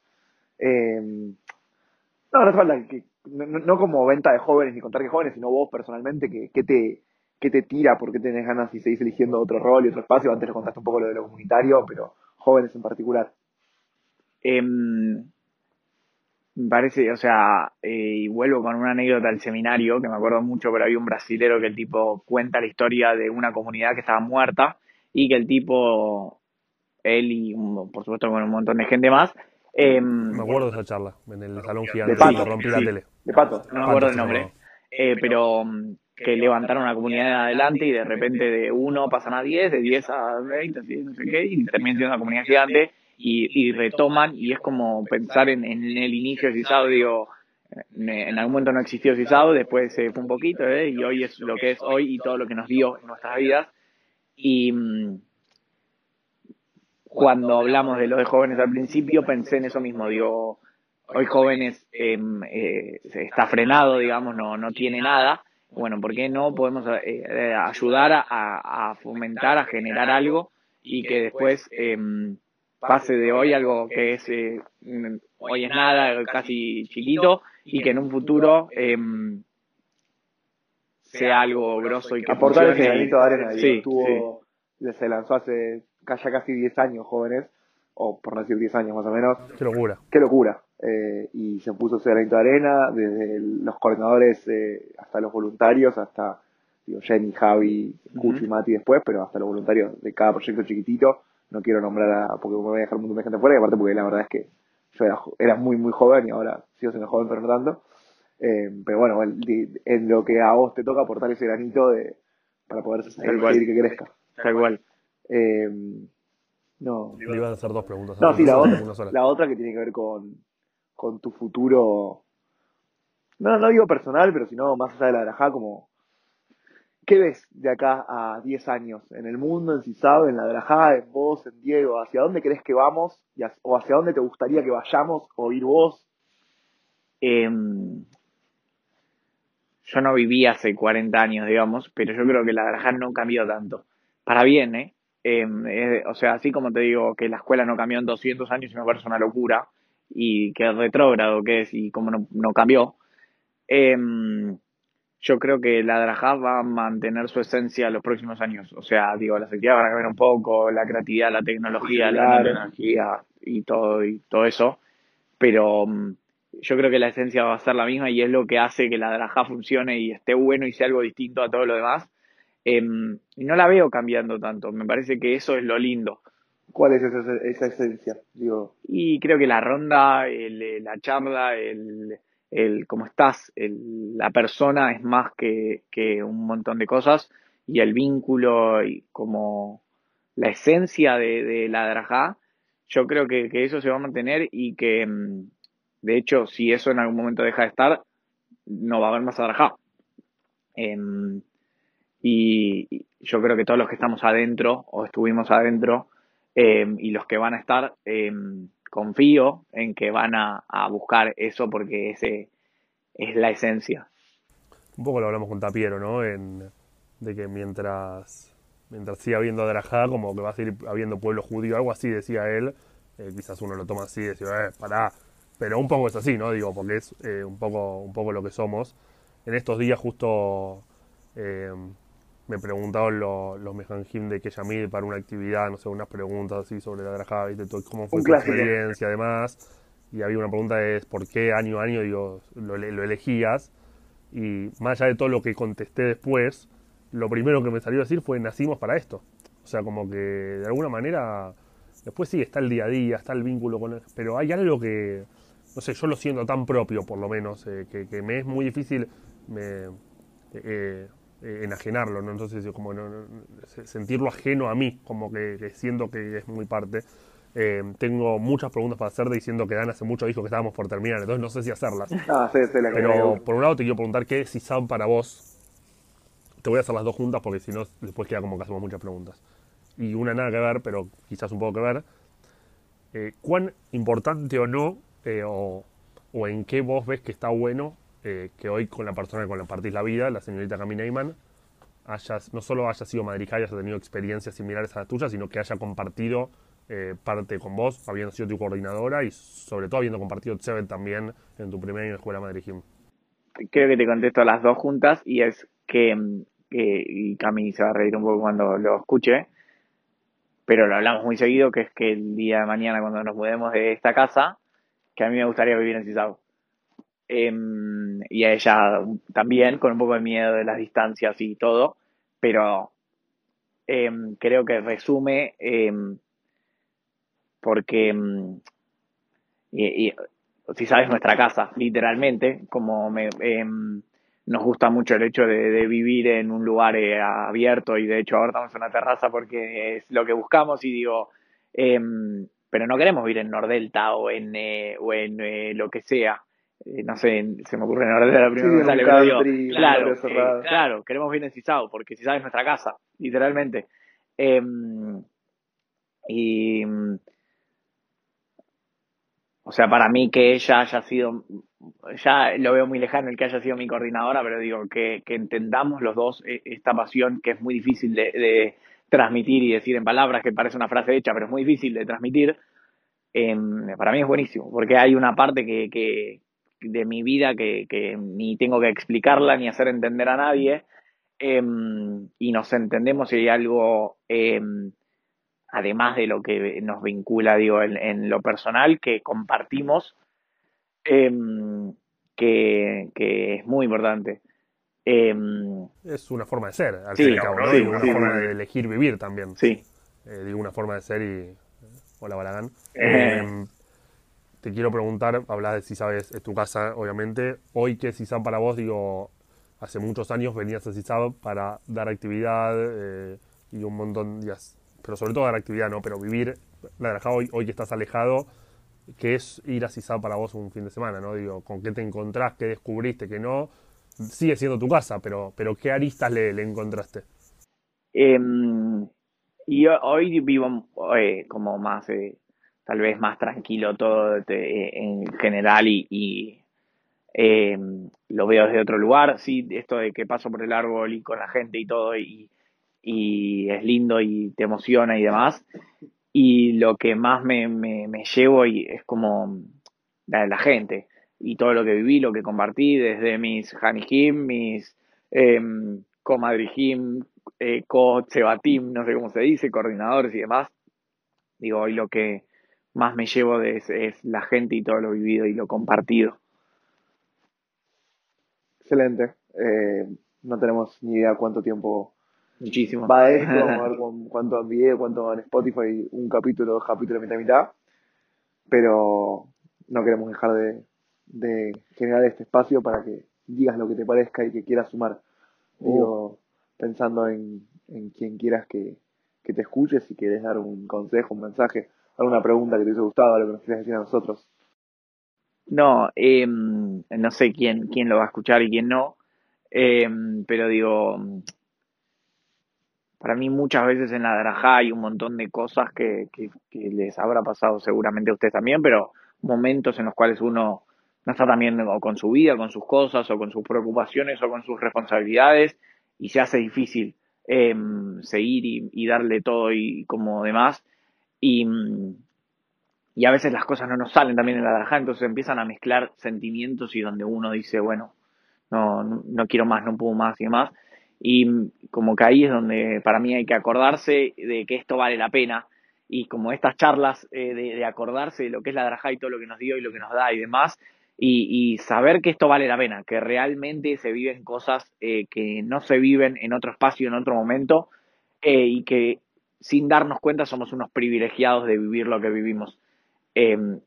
Eh, no, no hace falta que, no, no- como venta de jóvenes ni contar que jóvenes, sino vos personalmente, que, que te, que te tira, porque tenés ganas y seguís eligiendo otro rol y otro espacio. Antes lo contaste un poco lo de lo comunitario, pero jóvenes en particular. Em, me parece, o sea, eh, y vuelvo con una anécdota del seminario, que me acuerdo mucho, pero había un brasilero que el tipo cuenta la historia de una comunidad que estaba muerta y que el tipo, él y por supuesto con un montón de gente más, em, Me acuerdo de esa charla en el salón gigante. De Pato. sí, rompí la Sí. tele. De pato. no me acuerdo el nombre, eh, pero mm, que levantaron una comunidad de adelante y de repente de uno pasan a 10, de 10 a 20, así, no sé qué, y terminan siendo una comunidad gigante y, retoman y es como pensar en, el inicio de CISAO, digo, en, algún momento no existió CISAO, después se fue un poquito ¿eh? y hoy es lo que es hoy y todo lo que nos dio en nuestras vidas y mm, cuando hablamos de lo de jóvenes al principio pensé en eso mismo, digo, hoy jóvenes em, eh, está frenado, digamos, no, no tiene nada. Bueno, ¿por qué no podemos eh, eh, ayudar a, a fomentar, a generar algo y que después em, pase de hoy algo que es eh, mm, hoy es nada, casi chiquito, y que en un futuro em, sea algo grosso y que aportar ese funcione granito de arena. Sí, estuvo- se lanzó hace ya casi 10 años, jóvenes, o por no decir 10 años más o menos. Qué locura. Qué locura. Eh, y se puso ese granito de arena, desde los coordinadores eh, hasta los voluntarios, hasta digo, Jenny, Javi, Cucho y Mati después, pero hasta los voluntarios de cada proyecto chiquitito. No quiero nombrar a, porque me voy a dejar un montón de gente fuera, y aparte porque la verdad es que yo era, muy, muy joven y ahora sigo siendo joven, pero no tanto. Eh, pero bueno, en, lo que a vos te toca aportar ese granito de, para poder Tal cual. seguir que crezca. Tal cual. Eh, no, Le iban a hacer dos preguntas. no, sí, la otra, sola. la otra que tiene que ver con, con tu futuro, no, no digo personal, pero sino más allá de la Drajá, como, ¿qué ves de acá a 10 años en el mundo, en CISAB, en la Drajá, en vos, en Diego? ¿Hacia dónde crees que vamos? ¿O hacia dónde te gustaría que vayamos o ir vos? Em, yo no viví hace 40 años, digamos, pero yo creo que la granja no cambió tanto. Para bien, ¿eh? Em, o sea, así como te digo que la escuela no cambió en 200 años y me parece una locura, y que retrógrado que es y cómo no, no cambió, em, yo creo que la Drajá va a mantener su esencia los próximos años. O sea, digo, las actividades van a cambiar un poco, la creatividad, la tecnología, la tecnología y todo, y todo eso, pero mm, yo creo que la esencia va a ser la misma y es lo que hace que la Drajá funcione y esté bueno y sea algo distinto a todo lo demás. Em, y no la veo cambiando tanto, me parece que eso es lo lindo. ¿Cuál es esa, esa esencia? Digo, Y creo que la ronda, el, eh, la charla, el, el cómo estás, el- la persona es más que, que un montón de cosas y el vínculo y como la esencia de, la Drajá, yo creo que, que eso se va a mantener y que mm, de hecho si eso en algún momento deja de estar, no va a haber más Drajá. Em, y, yo creo que todos los que estamos adentro o estuvimos adentro eh, y los que van a estar, eh, confío en que van a, buscar eso porque ese es la esencia. Un poco lo hablamos con Tapiero, ¿no? En, de que mientras, mientras siga habiendo Drajá, como que va a seguir habiendo pueblo judío, algo así decía él. Eh, quizás uno lo toma así y dice, eh, pará. Pero un poco es así, ¿no? Digo, porque es eh, un, poco, un poco lo que somos. En estos días justo eh, me preguntaban lo- los Mejanjim de Keyamil para una actividad, no sé, unas preguntas así sobre la Drajá, ¿viste? Todo, cómo fue tu experiencia, además. y había una pregunta es por qué año a año digo, lo, lo elegías. Y más allá de todo lo que contesté después, lo primero que me salió a decir fue nacimos para esto. O sea, como que de alguna manera, después sí, está el día a día, está el vínculo con... pero hay algo que, no sé, yo lo siento tan propio por lo menos, eh, que, me es muy difícil me, eh, eh, enajenarlo, ¿no? Entonces, como sentirlo ajeno a mí, como que, siento que es muy parte. tengo muchas preguntas para hacer diciendo que Dan hace mucho dijo que estábamos por terminar, entonces no sé si hacerlas. Ah, sí, sí, la Pero por un lado te quiero preguntar qué es ISAM para vos. Te voy a hacer las dos juntas porque si no, después queda como que hacemos muchas preguntas. Y una nada que ver, pero quizás un poco que ver. ¿Cuán importante o no eh, o, en qué vos ves que está bueno eh, que hoy con la persona con la partís la vida, la señorita Camille Neyman, hayas, no solo haya sido madrija y haya tenido experiencias similares a las tuyas, sino que haya compartido eh, parte con vos, habiendo sido tu coordinadora y sobre todo habiendo compartido Seven también en tu primer año en la escuela Madrid Creo que te contesto a las dos juntas y es que, y Cami se va a reír un poco cuando lo escuche, pero lo hablamos muy seguido, que es que el día de mañana cuando nos mudemos de esta casa, que a mí me gustaría vivir en Cisao. Em, y a ella también, con un poco de miedo de las distancias y todo, pero em, creo que resume em, porque si sabes nuestra casa, literalmente, como me, nos gusta mucho el hecho de, vivir en un lugar eh, abierto y de hecho ahora estamos en una terraza porque es lo que buscamos y digo, pero no queremos vivir en Nordelta o en, eh, o en eh, lo que sea. Eh, no sé, se me ocurre Nordelta la primera vez sale, claro, claro, queremos vivir en Cisao, porque Cisao es nuestra casa, literalmente. Em, y, o sea, para mí que ella haya sido, ya lo veo muy lejano el que haya sido mi coordinadora, pero digo, que, que entendamos los dos esta pasión que es muy difícil de transmitir y decir en palabras, que parece una frase hecha, pero es muy difícil de transmitir, em, para mí es buenísimo, porque hay una parte que, que de mi vida que, que, ni tengo que explicarla ni hacer entender a nadie, em, y nos entendemos y hay algo, em, además de lo que nos vincula, digo, en, lo personal, que compartimos, que, que es muy importante. Em, es una forma de ser, al fin y cabo, ¿no? una forma de elegir vivir también. Sí. Eh, digo, una forma de ser y. Hola, Balagán. Te quiero preguntar, hablas de si sabes, es tu casa, obviamente. Hoy, ¿qué es CISAB para vos? Digo, hace muchos años venías a CISAB para dar actividad eh, y un montón, de pero sobre todo dar actividad, ¿no? Pero vivir, la hoy, hoy que estás alejado, ¿qué es ir a CISAB para vos un fin de semana, ¿no? Digo, ¿con qué te encontrás? ¿Qué descubriste? ¿Qué no? sigue siendo tu casa, pero, pero ¿qué aristas le, encontraste? Em, y hoy vivo eh, como más, eh, tal vez más tranquilo todo en general y, em, lo veo desde otro lugar. Sí, esto de que paso por el árbol y con la gente y todo y, y es lindo y te emociona y demás. Y lo que más me, me, llevo y es como la, la gente y todo lo que viví, lo que compartí, desde mis Hanijim, mis eh, Comadrijim, eh, Co Chebatim, no sé cómo se dice, coordinadores y demás. Digo, hoy lo que más me llevo de es, la gente y todo lo vivido y lo compartido. Excelente. Eh, no tenemos ni idea cuánto tiempo Muchísimo. va esto, vamos a ver cuánto en video, cuánto en Spotify, un capítulo, dos capítulos, mitad, mitad. Pero no queremos dejar de, de generar este espacio para que digas lo que te parezca y que quieras sumar. Digo, pensando en, en quien quieras que, te escuches y quieres dar un consejo, un mensaje, alguna pregunta que te hubiese gustado, algo que nos quieras decir a nosotros. No, em, no sé quién, quién lo va a escuchar y quién no, em, pero digo, para mí muchas veces en la Drajá hay un montón de cosas que, que, les habrá pasado seguramente a ustedes también, pero momentos en los cuales uno no está también con su vida, con sus cosas, o con sus preocupaciones, o con sus responsabilidades, y se hace difícil em, seguir y, darle todo y como demás. Y, y, a veces las cosas no nos salen también en la Darajá, entonces empiezan a mezclar sentimientos y donde uno dice, bueno, no, no, quiero más, no puedo más y demás. Y como que ahí es donde para mí hay que acordarse de que esto vale la pena y como estas charlas eh, de, de, acordarse de lo que es la Drajá y todo lo que nos dio y lo que nos da y demás, y, y saber que esto vale la pena, que realmente se viven cosas eh, que no se viven en otro espacio, en otro momento, eh, y que sin darnos cuenta somos unos privilegiados de vivir lo que vivimos. Em,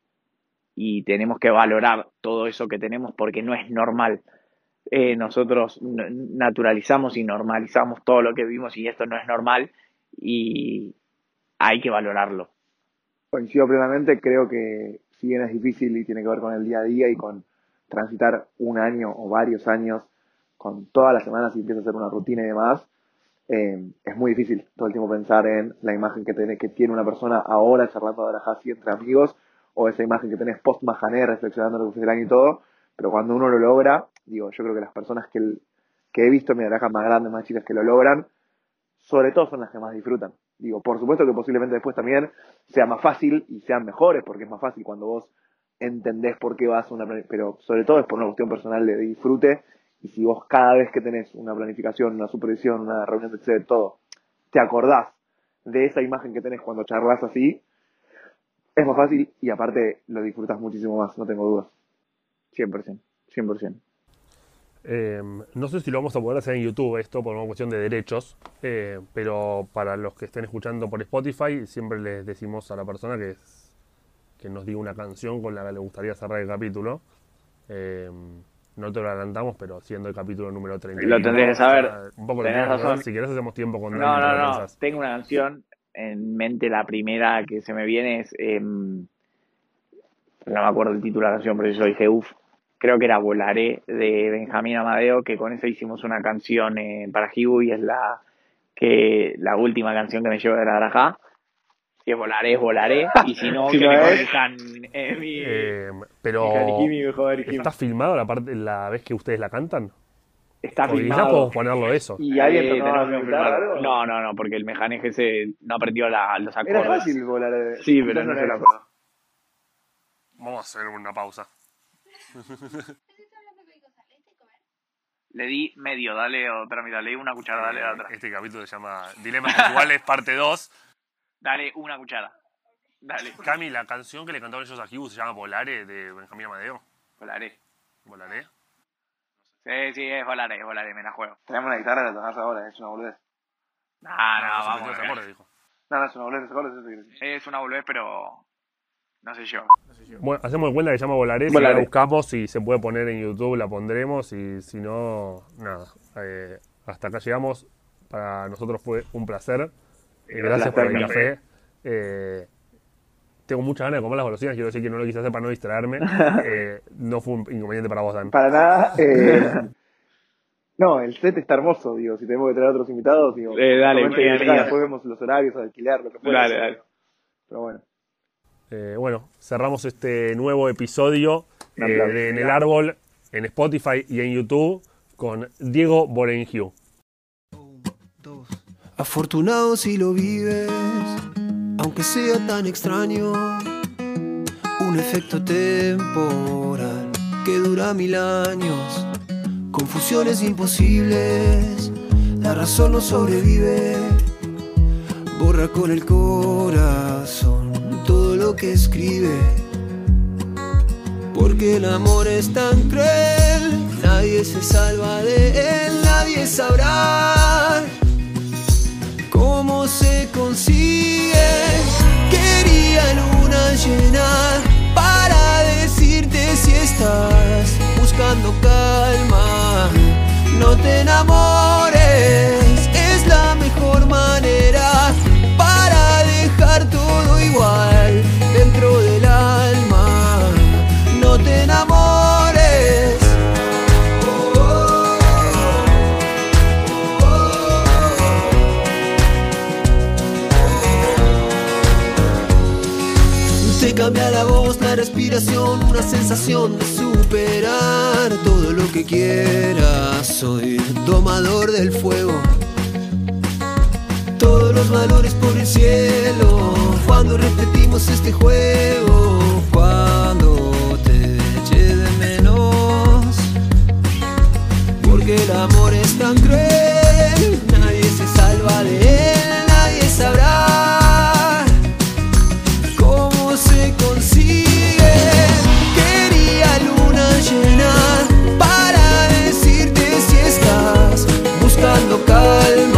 y tenemos que valorar todo eso que tenemos porque no es normal. Eh, nosotros naturalizamos y normalizamos todo lo que vivimos y esto no es normal y hay que valorarlo. Coincido plenamente, creo que si bien es difícil y tiene que ver con el día a día y con transitar un año o varios años con todas las semanas y empieza a hacer una rutina y demás, eh, es muy difícil todo el tiempo pensar en la imagen que, tiene, que tiene una persona ahora charlando de así entre amigos o esa imagen que tenés post majané reflexionando lo que fue el año y todo, pero cuando uno lo logra, digo, yo creo que las personas que, que he visto en mi Arajas más grandes, más chicas que lo logran, sobre todo son las que más disfrutan. Digo, por supuesto que posiblemente después también sea más fácil y sean mejores, porque es más fácil cuando vos entendés por qué vas a una pero sobre todo es por una cuestión personal de disfrute, y si vos cada vez que tenés una planificación, una supervisión, una reunión de todo, te acordás de esa imagen que tenés cuando charlas así, es más fácil y aparte lo disfrutas muchísimo más, no tengo dudas. 100%, 100%. Eh, no sé si lo vamos a poder hacer en YouTube esto por una cuestión de derechos, eh, pero para los que estén escuchando por Spotify, siempre les decimos a la persona que, que nos diga una canción con la que le gustaría cerrar el capítulo. Eh, no te lo adelantamos, pero siendo el capítulo número 30. Lo tendrías que saber. un poco razón. Si querés hacemos tiempo con No, no, no. Tengo una canción en mente. La primera que se me viene es... Em, no me acuerdo el título de la canción, pero yo dije, uff, creo que era Volaré de Benjamín Amadeo, que con eso hicimos una canción eh, para Hibu y es la que la última canción que me llevo de la Grajá. Si es Volaré, Volaré. Y si no, que me corrijan eh, mi, eh, Pero, ¿está filmado la, parte, la vez que ustedes la cantan? Está filmado. podemos ponerlo eso. ¿Y alguien Eh, que la filmarlo. algo? No, no, no, porque el mejaneje se no aprendió la, los Era acordes. fácil volar. eh. Sí, pero Quizás no se era eso. acuerdo. Vamos a hacer una pausa. Le di medio, dale otra mitad, le di una cuchara, dale la otra. Este capítulo se llama Dilemas Sexuales, parte 2. Dale una cuchara. Dale. Cami, la canción que le cantaron ellos a Hibu se llama Volare de Benjamín Amadeo. Volaré. ¿Volaré? Sí, sí, es volaré, es volaré, me la juego. Tenemos una guitarra la tocás ahora, es una boludez. No, no, no, se vamos. ese acorde, dijo. No, no, es una boludez, es. Es una boludez, pero no sé yo. Bueno, hacemos de cuenta que se llama Volaré. Si Volaré. la buscamos, si se puede poner en YouTube, la pondremos. Y si no, nada. Eh, hasta acá llegamos. Para nosotros fue un placer. Eh, gracias por el café. Eh, tengo muchas ganas de comer las golosinas. Quiero decir que no lo quise hacer para no distraerme. Eh, no fue un inconveniente para vos, Dan. Para nada. eh, no, el set está hermoso, digo. Si tenemos que traer otros invitados, digo. Eh, dale, después vemos los horarios, alquilar, lo que fuera. Dale, dale. Pero bueno. Eh, bueno, cerramos este nuevo episodio eh, de En el Árbol en Spotify y en YouTube con Diego Borenhiu. Afortunado si lo vives, aunque sea tan extraño. Un efecto temporal que dura mil años. Confusiones imposibles, la razón no sobrevive. Borra con el corazón todo lo que escribe. Porque el amor es tan cruel, nadie se salva de él, nadie sabrá consigue. Quería luna llena para decirte si estás buscando calma. No te enamores, es la mejor manera para dejar todo igual una sensación de superar todo lo que quieras. Soy domador del fuego. Todos los valores por el cielo. Cuando repetimos este juego, cuando te eche de menos. Porque el amor es tan cruel, calma.